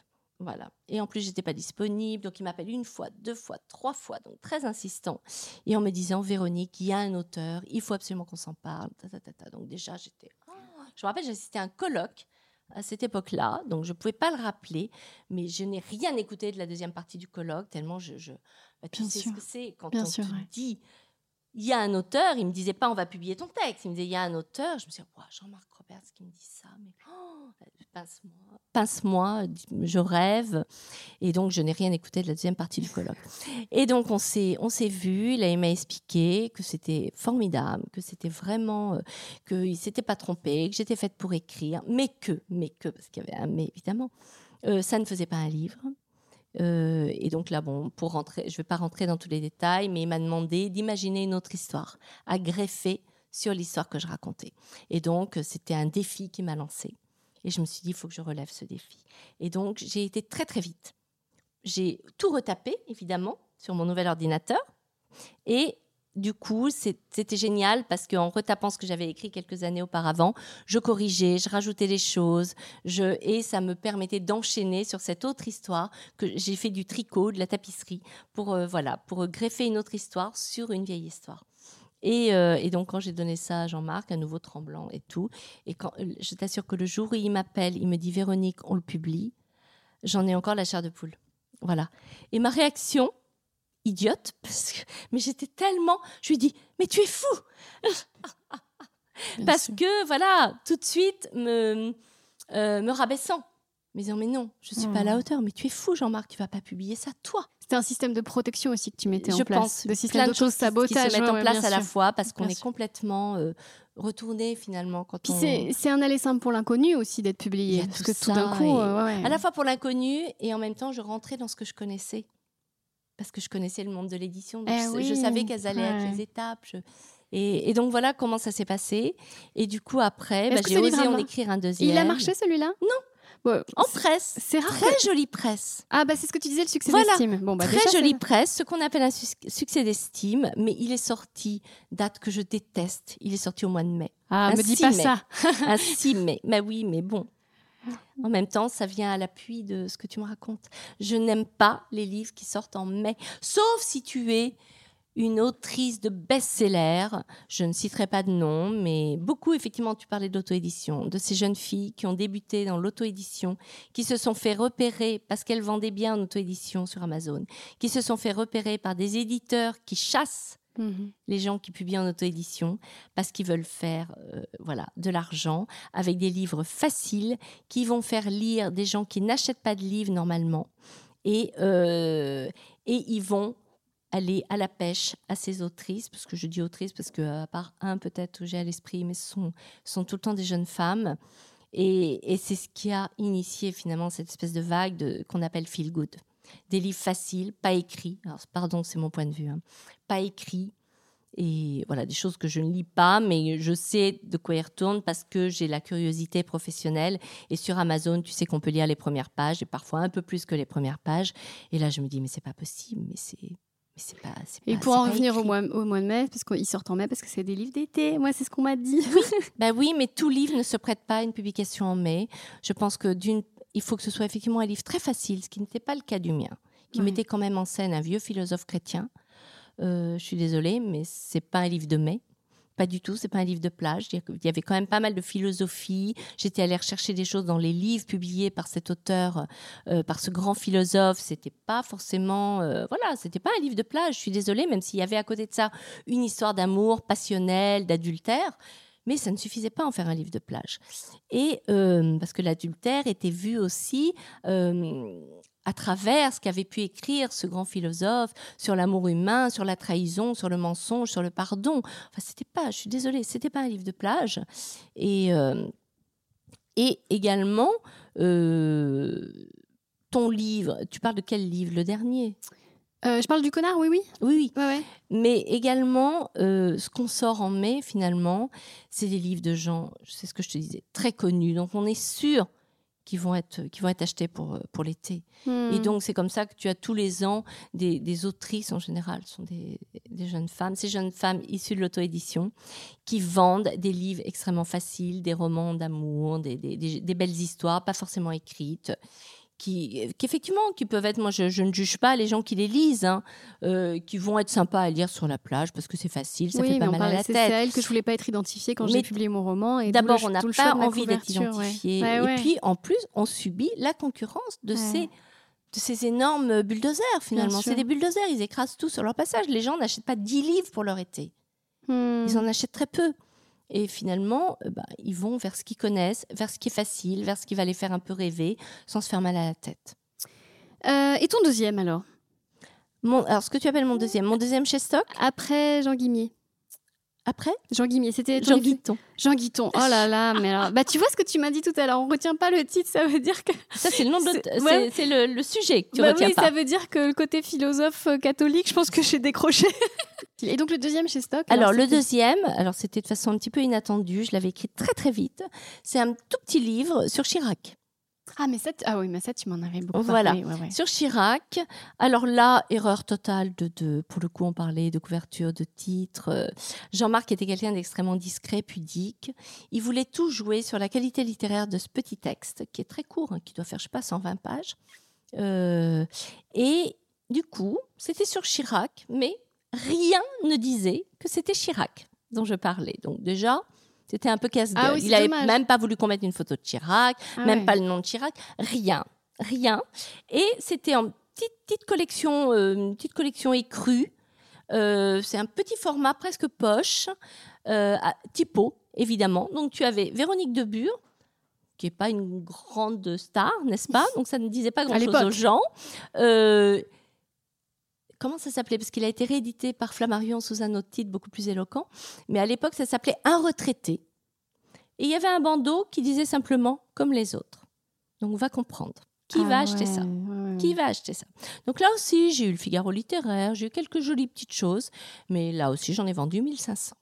S2: Voilà. Et en plus, j'étais pas disponible. Donc, il m'appelle une fois, deux fois, trois fois. Donc, très insistant. Et en me disant, Véronique, il y a un auteur. Il faut absolument qu'on s'en parle. Ta, ta, ta. Donc, déjà, j'étais. Oh. Je me rappelle, j'assistais à un colloque à cette époque-là. Donc, je pouvais pas le rappeler. Mais je n'ai rien écouté de la deuxième partie du colloque, tellement je. je... bah, tu
S1: Bien
S2: sais
S1: sûr.
S2: ce que c'est quand
S1: Bien
S2: on
S1: sûr,
S2: te
S1: ouais.
S2: dit. Il y a un auteur, il me disait pas on va publier ton texte, il me disait il y a un auteur. Je me suis dit, Jean-Marc Roberts qui me dit ça, mais oh, pince-moi, pince-moi, je rêve. Et donc, je n'ai rien écouté de la deuxième partie du colloque. Et donc, on s'est, on s'est vu, il m'a expliqué que c'était formidable, que c'était vraiment, euh, qu'il s'était pas trompé, que j'étais faite pour écrire, mais que, mais que, parce qu'il y avait un mais, évidemment, euh, ça ne faisait pas un livre. Euh, et donc là, bon, pour rentrer, je ne vais pas rentrer dans tous les détails, mais il m'a demandé d'imaginer une autre histoire, à greffer sur l'histoire que je racontais. Et donc, c'était un défi qui m'a lancé. Et je me suis dit, il faut que je relève ce défi. Et donc, j'ai été très, très vite. J'ai tout retapé, évidemment, sur mon nouvel ordinateur. Et du coup, c'était génial parce qu'en retapant ce que j'avais écrit quelques années auparavant, je corrigeais, je rajoutais des choses, et ça me permettait d'enchaîner sur cette autre histoire que j'ai fait du tricot, de la tapisserie, pour, euh, voilà, pour greffer une autre histoire sur une vieille histoire. Et, euh, et donc, quand j'ai donné ça à Jean-Marc, à nouveau tremblant et tout, et quand, euh, je t'assure que le jour où il m'appelle, il me dit Véronique, on le publie, j'en ai encore la chair de poule. Voilà. Et ma réaction, idiote, parce que, mais j'étais tellement. Je lui dis Mais tu es fou Parce
S1: sûr.
S2: que, voilà, tout de suite, me, euh, me rabaissant. Me disant Mais non, je ne suis pas à la
S1: Hmm.
S2: hauteur. Mais tu es fou, Jean-Marc, tu vas pas publier ça, toi.
S1: C'était un système de protection aussi que tu mettais
S2: je
S1: en place.
S2: pense
S1: de système
S2: plein de choses qui- se mettent
S1: ouais,
S2: en place à la fois parce qu'on est complètement euh, finalement quand
S1: Puis
S2: on.
S1: c'est un aller simple pour l'inconnu aussi d'être publié. Parce
S2: tout
S1: que tout d'un coup,
S2: et-
S1: euh, ouais.
S2: à la fois pour l'inconnu et en même temps je rentrais dans ce que je connaissais parce que je connaissais le monde de l'édition donc
S1: Eh
S2: je,
S1: oui,
S2: je savais quelles allaient être
S1: ouais.
S2: les étapes je- et, et donc voilà comment ça s'est passé et du coup après bah, j'ai osé
S1: a
S2: en écrire un deuxième
S1: Il a marché celui-là? Bon,
S2: En presse.
S1: C'est rare.
S2: Très
S1: que-
S2: jolie presse.
S1: Ah bah c'est ce que tu disais, le succès
S2: Voilà.
S1: d'estime. Bon bah
S2: Très
S1: déjà,
S2: jolie presse, ce qu'on appelle un succès d'estime, mais il est sorti, date que je déteste, il est sorti au mois de mai.
S1: Ah
S2: Un
S1: me dis
S2: 6
S1: pas
S2: mai.
S1: ça.
S2: Un 6 mai. Bah oui, mais bon. En même temps, ça vient à l'appui de ce que tu me racontes. Je n'aime pas les livres qui sortent en mai, sauf si tu es une autrice de best-seller. Je ne citerai pas de nom, mais beaucoup, effectivement, tu parlais d'auto-édition, de ces jeunes filles qui ont débuté dans l'auto-édition, qui se sont fait repérer parce qu'elles vendaient bien en auto-édition sur Amazon, qui se sont fait repérer par des éditeurs qui chassent
S1: Mhm.
S2: les gens qui publient en auto-édition parce qu'ils veulent faire euh, voilà, de l'argent avec des livres faciles qui vont faire lire des gens qui n'achètent pas de livres normalement et, euh, et ils vont aller à la pêche à ces autrices, parce que je dis autrices parce que à part un peut-être j'ai à l'esprit, mais ce sont, sont tout le temps des jeunes femmes. Et, et c'est ce qui a initié finalement cette espèce de vague de- qu'on appelle feel good. Des livres faciles, pas écrits. Alors, pardon, c'est mon point de vue. hein. Pas écrits. Et voilà, des choses que je ne lis pas, mais je sais de quoi ils retournent parce que j'ai la curiosité professionnelle. Et sur Amazon, tu sais qu'on peut lire les premières pages et parfois un peu plus que les premières pages. Et là, je me dis, mais c'est pas possible, mais c'est. Pas,
S1: Et
S2: pas-
S1: pour en revenir au mois, au mois de mai, parce qu'ils sortent en mai, parce que c'est des livres d'été. Moi, c'est ce qu'on m'a dit.
S2: Bah oui, mais tout livre ne se prête pas à une publication en mai. Je pense que d'une, il faut que ce soit effectivement un livre très facile, ce qui n'était pas le cas du mien, qui
S1: Ouais.
S2: mettait quand même en scène un vieux philosophe chrétien. Euh, je suis désolée, mais c'est pas un livre de mai. Pas du tout, c'est pas un livre de plage. Il y avait quand même pas mal de philosophie. J'étais allée rechercher des choses dans les livres publiés par cet auteur, euh, par ce grand philosophe. C'était pas forcément, euh, voilà, c'était pas un livre de plage. Je suis désolée, même s'il y avait à côté de ça une histoire d'amour passionnel, d'adultère, mais ça ne suffisait pas à en faire un livre de plage. Et euh, parce que l'adultère était vu aussi euh, à travers ce qu'avait pu écrire ce grand philosophe sur l'amour humain, sur la trahison, sur le mensonge, sur le pardon. Enfin, c'était pas, je suis désolée, c'était pas un livre de plage. Et, euh, et également, ton livre, tu parles de quel livre? Le dernier?
S1: Euh, je parle du connard, oui, oui.
S2: Oui, oui.
S1: Ouais, ouais.
S2: Mais également, euh, ce qu'on sort en mai, finalement, c'est des livres de gens, c'est ce que je te disais, très connus. Donc, on est sûr qu'ils vont être, vont être achetés pour, euh, pour l'été.
S1: Hmm.
S2: Et donc, c'est comme ça que tu as tous les ans des, des autrices, en général, ce sont des, des jeunes femmes, ces jeunes femmes issues de l'auto-édition, qui vendent des livres extrêmement faciles, des romans d'amour, des- des belles histoires, pas forcément écrites. Qui, qui effectivement, qui peuvent être, moi je, je ne juge pas les gens qui les lisent, hein, euh, qui vont être sympas à lire sur la plage parce que c'est facile, ça
S1: oui,
S2: fait pas mal à la
S1: c'est c'est
S2: tête.
S1: elle que je voulais pas être identifiée quand j'ai publié mon roman. et
S2: D'abord, on n'a pas envie d'être identifié.
S1: Ouais, ouais.
S2: Et puis, en plus, on subit la concurrence de, ces, de ces énormes bulldozers, finalement. C'est des bulldozers, ils écrasent tout sur leur passage. Les gens n'achètent pas 10 livres pour leur été.
S1: Hmm.
S2: Ils en achètent très peu. Et finalement, euh, bah, ils vont vers ce qu'ils connaissent, vers ce qui est facile, vers ce qui va les faire un peu rêver, sans se faire mal à la tête.
S1: Euh, et ton deuxième alors?
S2: Mon, alors, ce que tu appelles mon deuxième, mon deuxième chez Stock,
S1: Après Jean Guimier.
S2: Après
S1: Jean Guimier, c'était
S2: Jean Guiton.
S1: Jean Guiton. Oh là là, mais alors, bah tu vois ce que tu m'as dit tout à l'heure. On retient pas le titre, ça veut dire que.
S2: Ça, c'est le nom de
S1: C'est- ouais.
S2: le, le sujet que tu
S1: Bah
S2: retiens
S1: oui,
S2: pas.
S1: ça veut dire que le côté philosophe euh, catholique, je pense que j'ai décroché. Et donc le deuxième chez Stock.
S2: Alors, le
S1: c'était-
S2: deuxième, alors c'était de façon un petit peu inattendue, je l'avais écrit très très vite. C'est un tout petit livre sur Chirac.
S1: Ah mais ça, ah oui, mais ça tu m'en avais beaucoup.
S2: Voilà.
S1: parlé, ouais, ouais.
S2: Sur Chirac, alors là, erreur totale de, de pour le coup, on parlait de couverture, de titre. Jean-Marc était quelqu'un d'extrêmement discret, pudique. Il voulait tout jouer sur la qualité littéraire de ce petit texte, qui est très court, hein, qui doit faire, je sais pas, 120 pages. Euh, et du coup, c'était sur Chirac, mais rien ne disait que c'était Chirac dont je parlais. Donc déjà, c'était un peu casse-gueule.
S1: Ah oui,
S2: Il
S1: c'est
S2: avait
S1: dommage.
S2: même pas voulu qu'on mette une photo de Chirac,
S1: Ah
S2: même
S1: ouais.
S2: pas le nom de Chirac, rien, rien. Et c'était en petite, petite collection, euh, une petite collection écrue. Euh, c'est un petit format presque poche, euh, à- typo évidemment. Donc tu avais Véronique Debure, qui est pas une grande star, n'est-ce pas? Donc ça ne disait pas grand-chose aux gens. Euh, comment ça s'appelait? Parce qu'il a été réédité par Flammarion sous un autre titre beaucoup plus éloquent. Mais à l'époque, ça s'appelait Un retraité. Et il y avait un bandeau qui disait simplement comme les autres. Donc on va comprendre. Qui
S1: Ah
S2: va acheter
S1: ouais,
S2: ça?
S1: ouais,
S2: qui va acheter ça? Donc là aussi, j'ai eu le Figaro littéraire, j'ai eu quelques jolies petites choses, mais là aussi, j'en ai vendu 1500.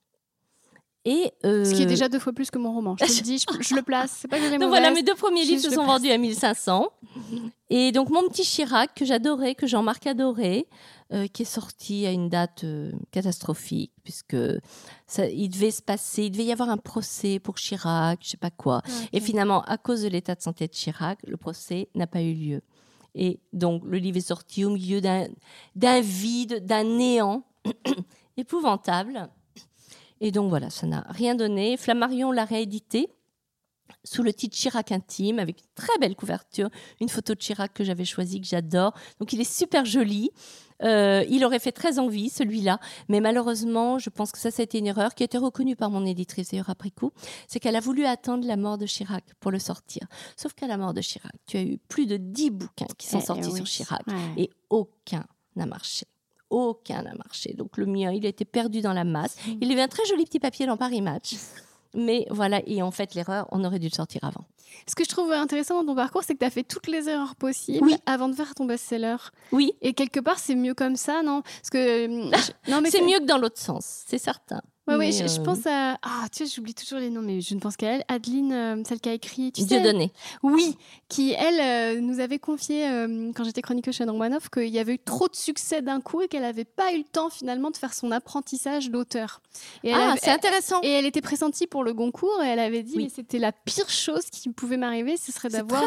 S2: Et,
S1: Ce qui est
S2: euh,
S1: déjà deux fois plus que mon roman. Je te le dis, je, je le place. C'est pas que
S2: Donc voilà, mes deux premiers livres se sont vendus à 1500. Et donc mon petit Chirac que j'adorais, que Jean-Marc adorait, euh, qui est sorti à une date euh, catastrophique puisque ça, il devait se passer, il devait y avoir un procès pour Chirac, je sais pas quoi. Et finalement, à cause de l'état de santé de Chirac, le procès n'a pas eu lieu. Et donc le livre est sorti au milieu d'un d'un vide, d'un néant épouvantable. Et donc voilà, ça n'a rien donné. Flammarion l'a réédité sous le titre Chirac intime, avec une très belle couverture, une photo de Chirac que j'avais choisie, que j'adore. Donc il est super joli. Euh, il aurait fait très envie, celui-là. Mais malheureusement, je pense que ça, c'était une erreur qui a été reconnue par mon éditrice d'ailleurs après coup. C'est qu'elle a voulu attendre la mort de Chirac pour le sortir. Sauf qu'à la mort de Chirac, tu as eu plus de 10 bouquins qui sont
S1: Eh
S2: sortis
S1: oui.
S2: sur Chirac.
S1: Ouais.
S2: Et aucun n'a marché. Aucun n'a marché. Donc le mien, il a été perdu dans la masse.
S1: Mm.
S2: Il avait un très joli petit papier dans Paris Match. Mais voilà, et en fait, l'erreur, on aurait dû le sortir avant.
S1: Ce que je trouve intéressant dans ton parcours, c'est que tu as fait toutes les erreurs possibles
S2: Oui.
S1: avant de faire ton best-seller.
S2: Oui,
S1: Et quelque part, c'est mieux comme ça, non? Parce que. euh, Non, mais
S2: c'est mieux que dans l'autre sens, c'est certain.
S1: Ouais, je, je
S2: euh,
S1: pense à. Ah, tu sais, j'oublie toujours les noms, mais je ne pense qu'à elle. Adeline, euh, celle qui a écrit. Tu sais,
S2: Dieudonné.
S1: Oui, qui, elle, euh, nous avait confié, quand j'étais chroniqueuse chez Romanoff, qu'il y avait eu trop de succès d'un coup et qu'elle n'avait pas eu le temps, finalement, de faire son apprentissage d'auteur. Et
S2: Ah,
S1: avait-
S2: c'est intéressant.
S1: Et elle était pressentie pour le Goncourt et elle avait dit
S2: Oui.
S1: mais c'était la pire chose qui pouvait m'arriver, ce serait d'avoir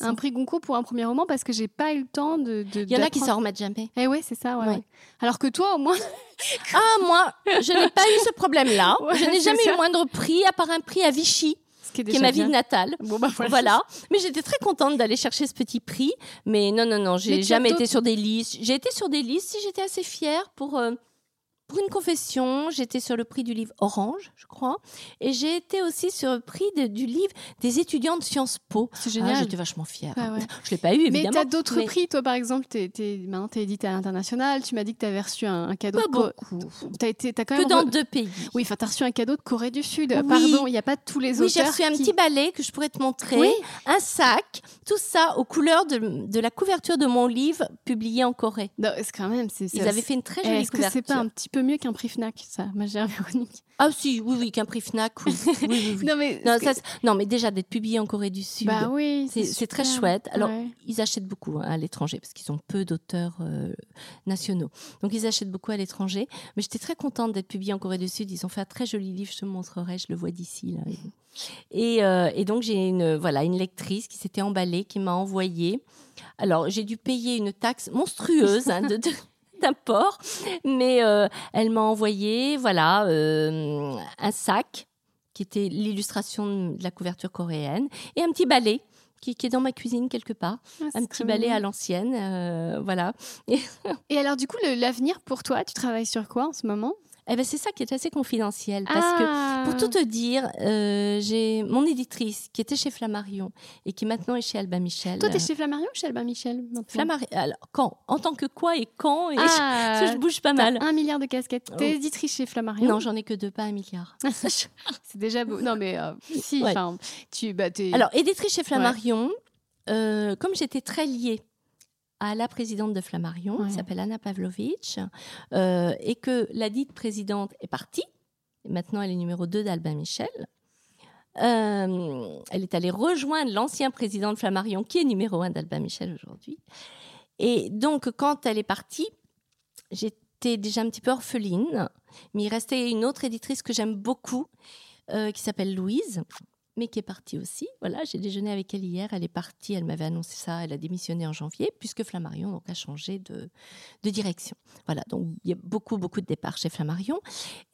S1: un prix Goncourt pour un premier roman parce que j'ai pas eu le temps de.
S2: Il y en a qui s'en remettent jamais.
S1: Eh ouais, c'est ça. Ouais,
S2: Ouais.
S1: ouais. Alors que toi, au moins,
S2: Ah, moi, je n'ai pas eu ce problème-là.
S1: Ouais,
S2: je n'ai jamais eu
S1: ça.
S2: le moindre prix, à part un prix à Vichy,
S1: ce qui est
S2: qui
S1: déjà
S2: est ma
S1: bien.
S2: ville natale.
S1: Bon bah voilà.
S2: Voilà. Mais j'étais très contente d'aller chercher ce petit prix. Mais non, non, non, j'ai jamais été sur des listes. J'ai été sur des listes si j'étais assez fière pour, euh, pour une confession. J'étais sur le prix du livre Orange, je crois. Et j'ai été aussi sur le prix de- du livre des étudiants de Sciences Po.
S1: C'est
S2: Ah,
S1: génial.
S2: j'étais vachement fière.
S1: Ah ouais.
S2: Je l'ai pas eu,
S1: mais
S2: évidemment.
S1: tu as d'autres
S2: mais
S1: prix, toi par exemple, t'es, t'es- maintenant tu es édité à l'international, tu m'as dit que tu avais reçu un, un cadeau.
S2: Pas beaucoup.
S1: T'as été, t'as quand
S2: Que
S1: même
S2: dans
S1: re-
S2: deux pays.
S1: Oui, enfin, t'as reçu un cadeau de Corée du Sud.
S2: Oui.
S1: Pardon, il n'y a pas tous les
S2: Oui, j'ai reçu un petit balai que je pourrais te montrer,
S1: Oui.
S2: un sac, tout ça aux couleurs de, de la couverture de mon livre publié en Corée.
S1: Non, c'est quand même.
S2: Ils avaient fait une très
S1: Eh,
S2: jolie
S1: Est-ce que c'est pas un petit peu mieux qu'un prix Fnac, ça, ma chère Véronique
S2: Ah si, oui, oui, qu'un prix Fnac, oui. oui, oui, oui.
S1: Non, mais.
S2: Non,
S1: est-ce
S2: ça,
S1: que-
S2: c'est- non, mais déjà d'être publié en Corée du Sud,
S1: Bah oui.
S2: c'est très chouette. Alors,
S1: Ouais.
S2: ils achètent beaucoup hein, à l'étranger parce qu'ils ont peu d'auteurs euh, nationaux. Donc, ils achètent beaucoup à l'étranger. Mais j'étais très contente d'être publiée en Corée du Sud. Ils ont fait un très joli livre, je te montrerai, je le vois d'ici. là. Et, euh, et donc, j'ai une, voilà, une lectrice qui s'était emballée, qui m'a envoyé. Alors, j'ai dû payer une taxe monstrueuse hein, de- de- d'import, mais euh, elle m'a envoyé voilà, euh, un sac qui était l'illustration de la couverture coréenne et un petit balai. Qui, qui est dans ma cuisine quelque part,
S1: Ah,
S2: un petit balai à l'ancienne, euh, voilà.
S1: Et alors, du coup, l'avenir pour toi, tu travailles sur quoi en ce moment?
S2: Eh ben c'est ça qui est assez confidentiel parce que
S1: Ah.
S2: Pour tout te dire, euh, j'ai mon éditrice qui était chez Flammarion et qui maintenant est chez Albin Michel.
S1: Toi, t'es chez Flammarion ou chez Albin Michel
S2: Flammarion. Alors, quand? En tant que quoi et quand et
S1: Ah,
S2: je, je bouge pas mal.
S1: un milliard de casquettes. T'es
S2: Oh.
S1: éditrice chez Flammarion?
S2: Non, j'en ai que deux, pas un milliard.
S1: C'est déjà beau. Non, mais euh, si,
S2: Ouais.
S1: tu, bah, t'es-
S2: Alors, éditrice chez Flammarion, euh, comme j'étais très liée à la présidente de Flammarion,
S1: Ouais.
S2: qui s'appelle Anna Pavlovitch, euh, et que la dite présidente est partie, et maintenant elle est numéro 2 d'Albin Michel, euh, elle est allée rejoindre l'ancien président de Flammarion, qui est numéro 1 d'Albin Michel aujourd'hui. Et donc, quand elle est partie, j'étais déjà un petit peu orpheline, mais il restait une autre éditrice que j'aime beaucoup, euh, qui s'appelle Louise, mais qui est partie aussi. Voilà, j'ai déjeuné avec elle hier. Elle est partie, elle m'avait annoncé ça. Elle a démissionné en janvier, puisque Flammarion donc, a changé de, direction. Voilà, donc il y a beaucoup, beaucoup de départs chez Flammarion.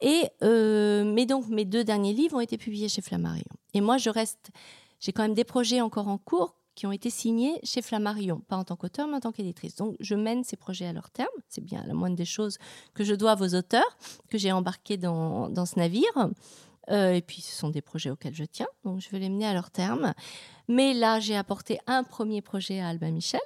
S2: Et, euh, mais donc, mes deux derniers livres ont été publiés chez Flammarion. Et moi, je reste. J'ai quand même des projets encore en cours qui ont été signés chez Flammarion, pas en tant qu'auteur, mais en tant qu'éditrice. Donc, je mène ces projets à leur terme. C'est bien la moindre des choses que je dois à vos auteurs, que j'ai embarqués dans ce navire. Euh, et puis, ce sont des projets auxquels je tiens, donc je vais les mener à leur terme. Mais là, j'ai apporté un premier projet à Albin Michel,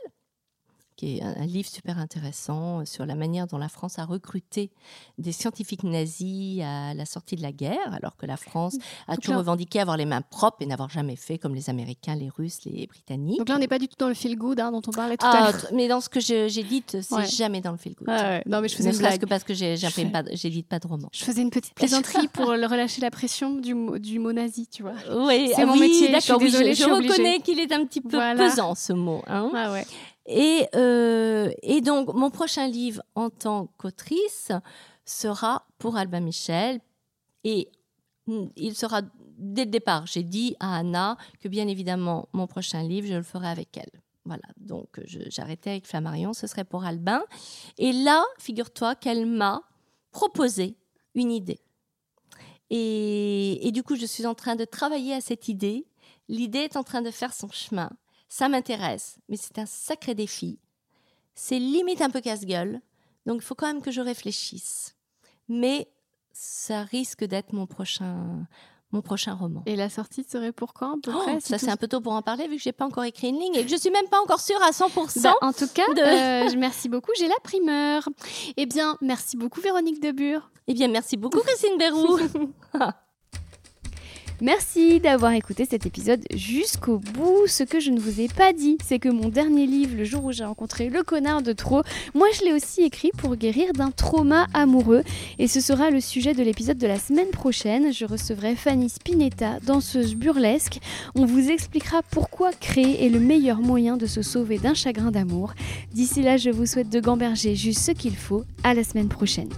S2: qui est un, livre super intéressant euh, sur la manière dont la France a recruté des scientifiques nazis à la sortie de la guerre, alors que la France a toujours revendiqué avoir les mains propres et n'avoir jamais fait comme les Américains, les Russes, les Britanniques.
S1: Donc là, on n'est pas du tout dans le feel good hein, dont on parlait tout à ah, l'heure.
S2: Mais dans ce que j'ai dit, c'est jamais dans le feel good.
S1: Ah non, mais je faisais
S2: ne que parce que j'édite pas, pas de roman.
S1: Je faisais une petite plaisanterie pour le relâcher la pression du, du mot nazi, tu vois.
S2: Oui, c'est mon métier. D'accord, je, je, reconnais qu'il est un petit peu pesant ce mot. Hein.
S1: Ah ouais.
S2: Et, euh, et donc, mon prochain livre en tant qu'autrice sera pour Albin Michel. Et il sera, dès le départ, j'ai dit à Anna que bien évidemment, mon prochain livre, je le ferai avec elle. Voilà, donc j'arrêtais avec Flammarion, ce serait pour Albin. Et là, figure-toi qu'elle m'a proposé une idée. Et, du coup, je suis en train de travailler à cette idée. L'idée est en train de faire son chemin. Ça m'intéresse, mais c'est un sacré défi. C'est limite un peu casse-gueule, donc il faut quand même que je réfléchisse. Mais ça risque d'être mon prochain, mon prochain roman.
S1: Et la sortie serait pour quand
S2: oh, Ça, c'est un peu tôt pour en parler vu que j'ai pas encore écrit une ligne et que je suis même pas encore sûre à 100%.
S1: Bah, en tout cas, euh, merci beaucoup, j'ai la primeur. Eh bien, merci beaucoup Véronique Debure.
S2: Eh bien, merci beaucoup Christine Berrou.
S1: Merci d'avoir écouté cet épisode jusqu'au bout. Ce que je ne vous ai pas dit, c'est que mon dernier livre, Le jour où j'ai rencontré le connard de trop, moi je l'ai aussi écrit pour guérir d'un trauma amoureux. Et ce sera le sujet de l'épisode de la semaine prochaine. Je recevrai Fanny Spinetta, danseuse burlesque. On vous expliquera pourquoi créer est le meilleur moyen de se sauver d'un chagrin d'amour. D'ici là, je vous souhaite de gamberger juste ce qu'il faut. À la semaine prochaine.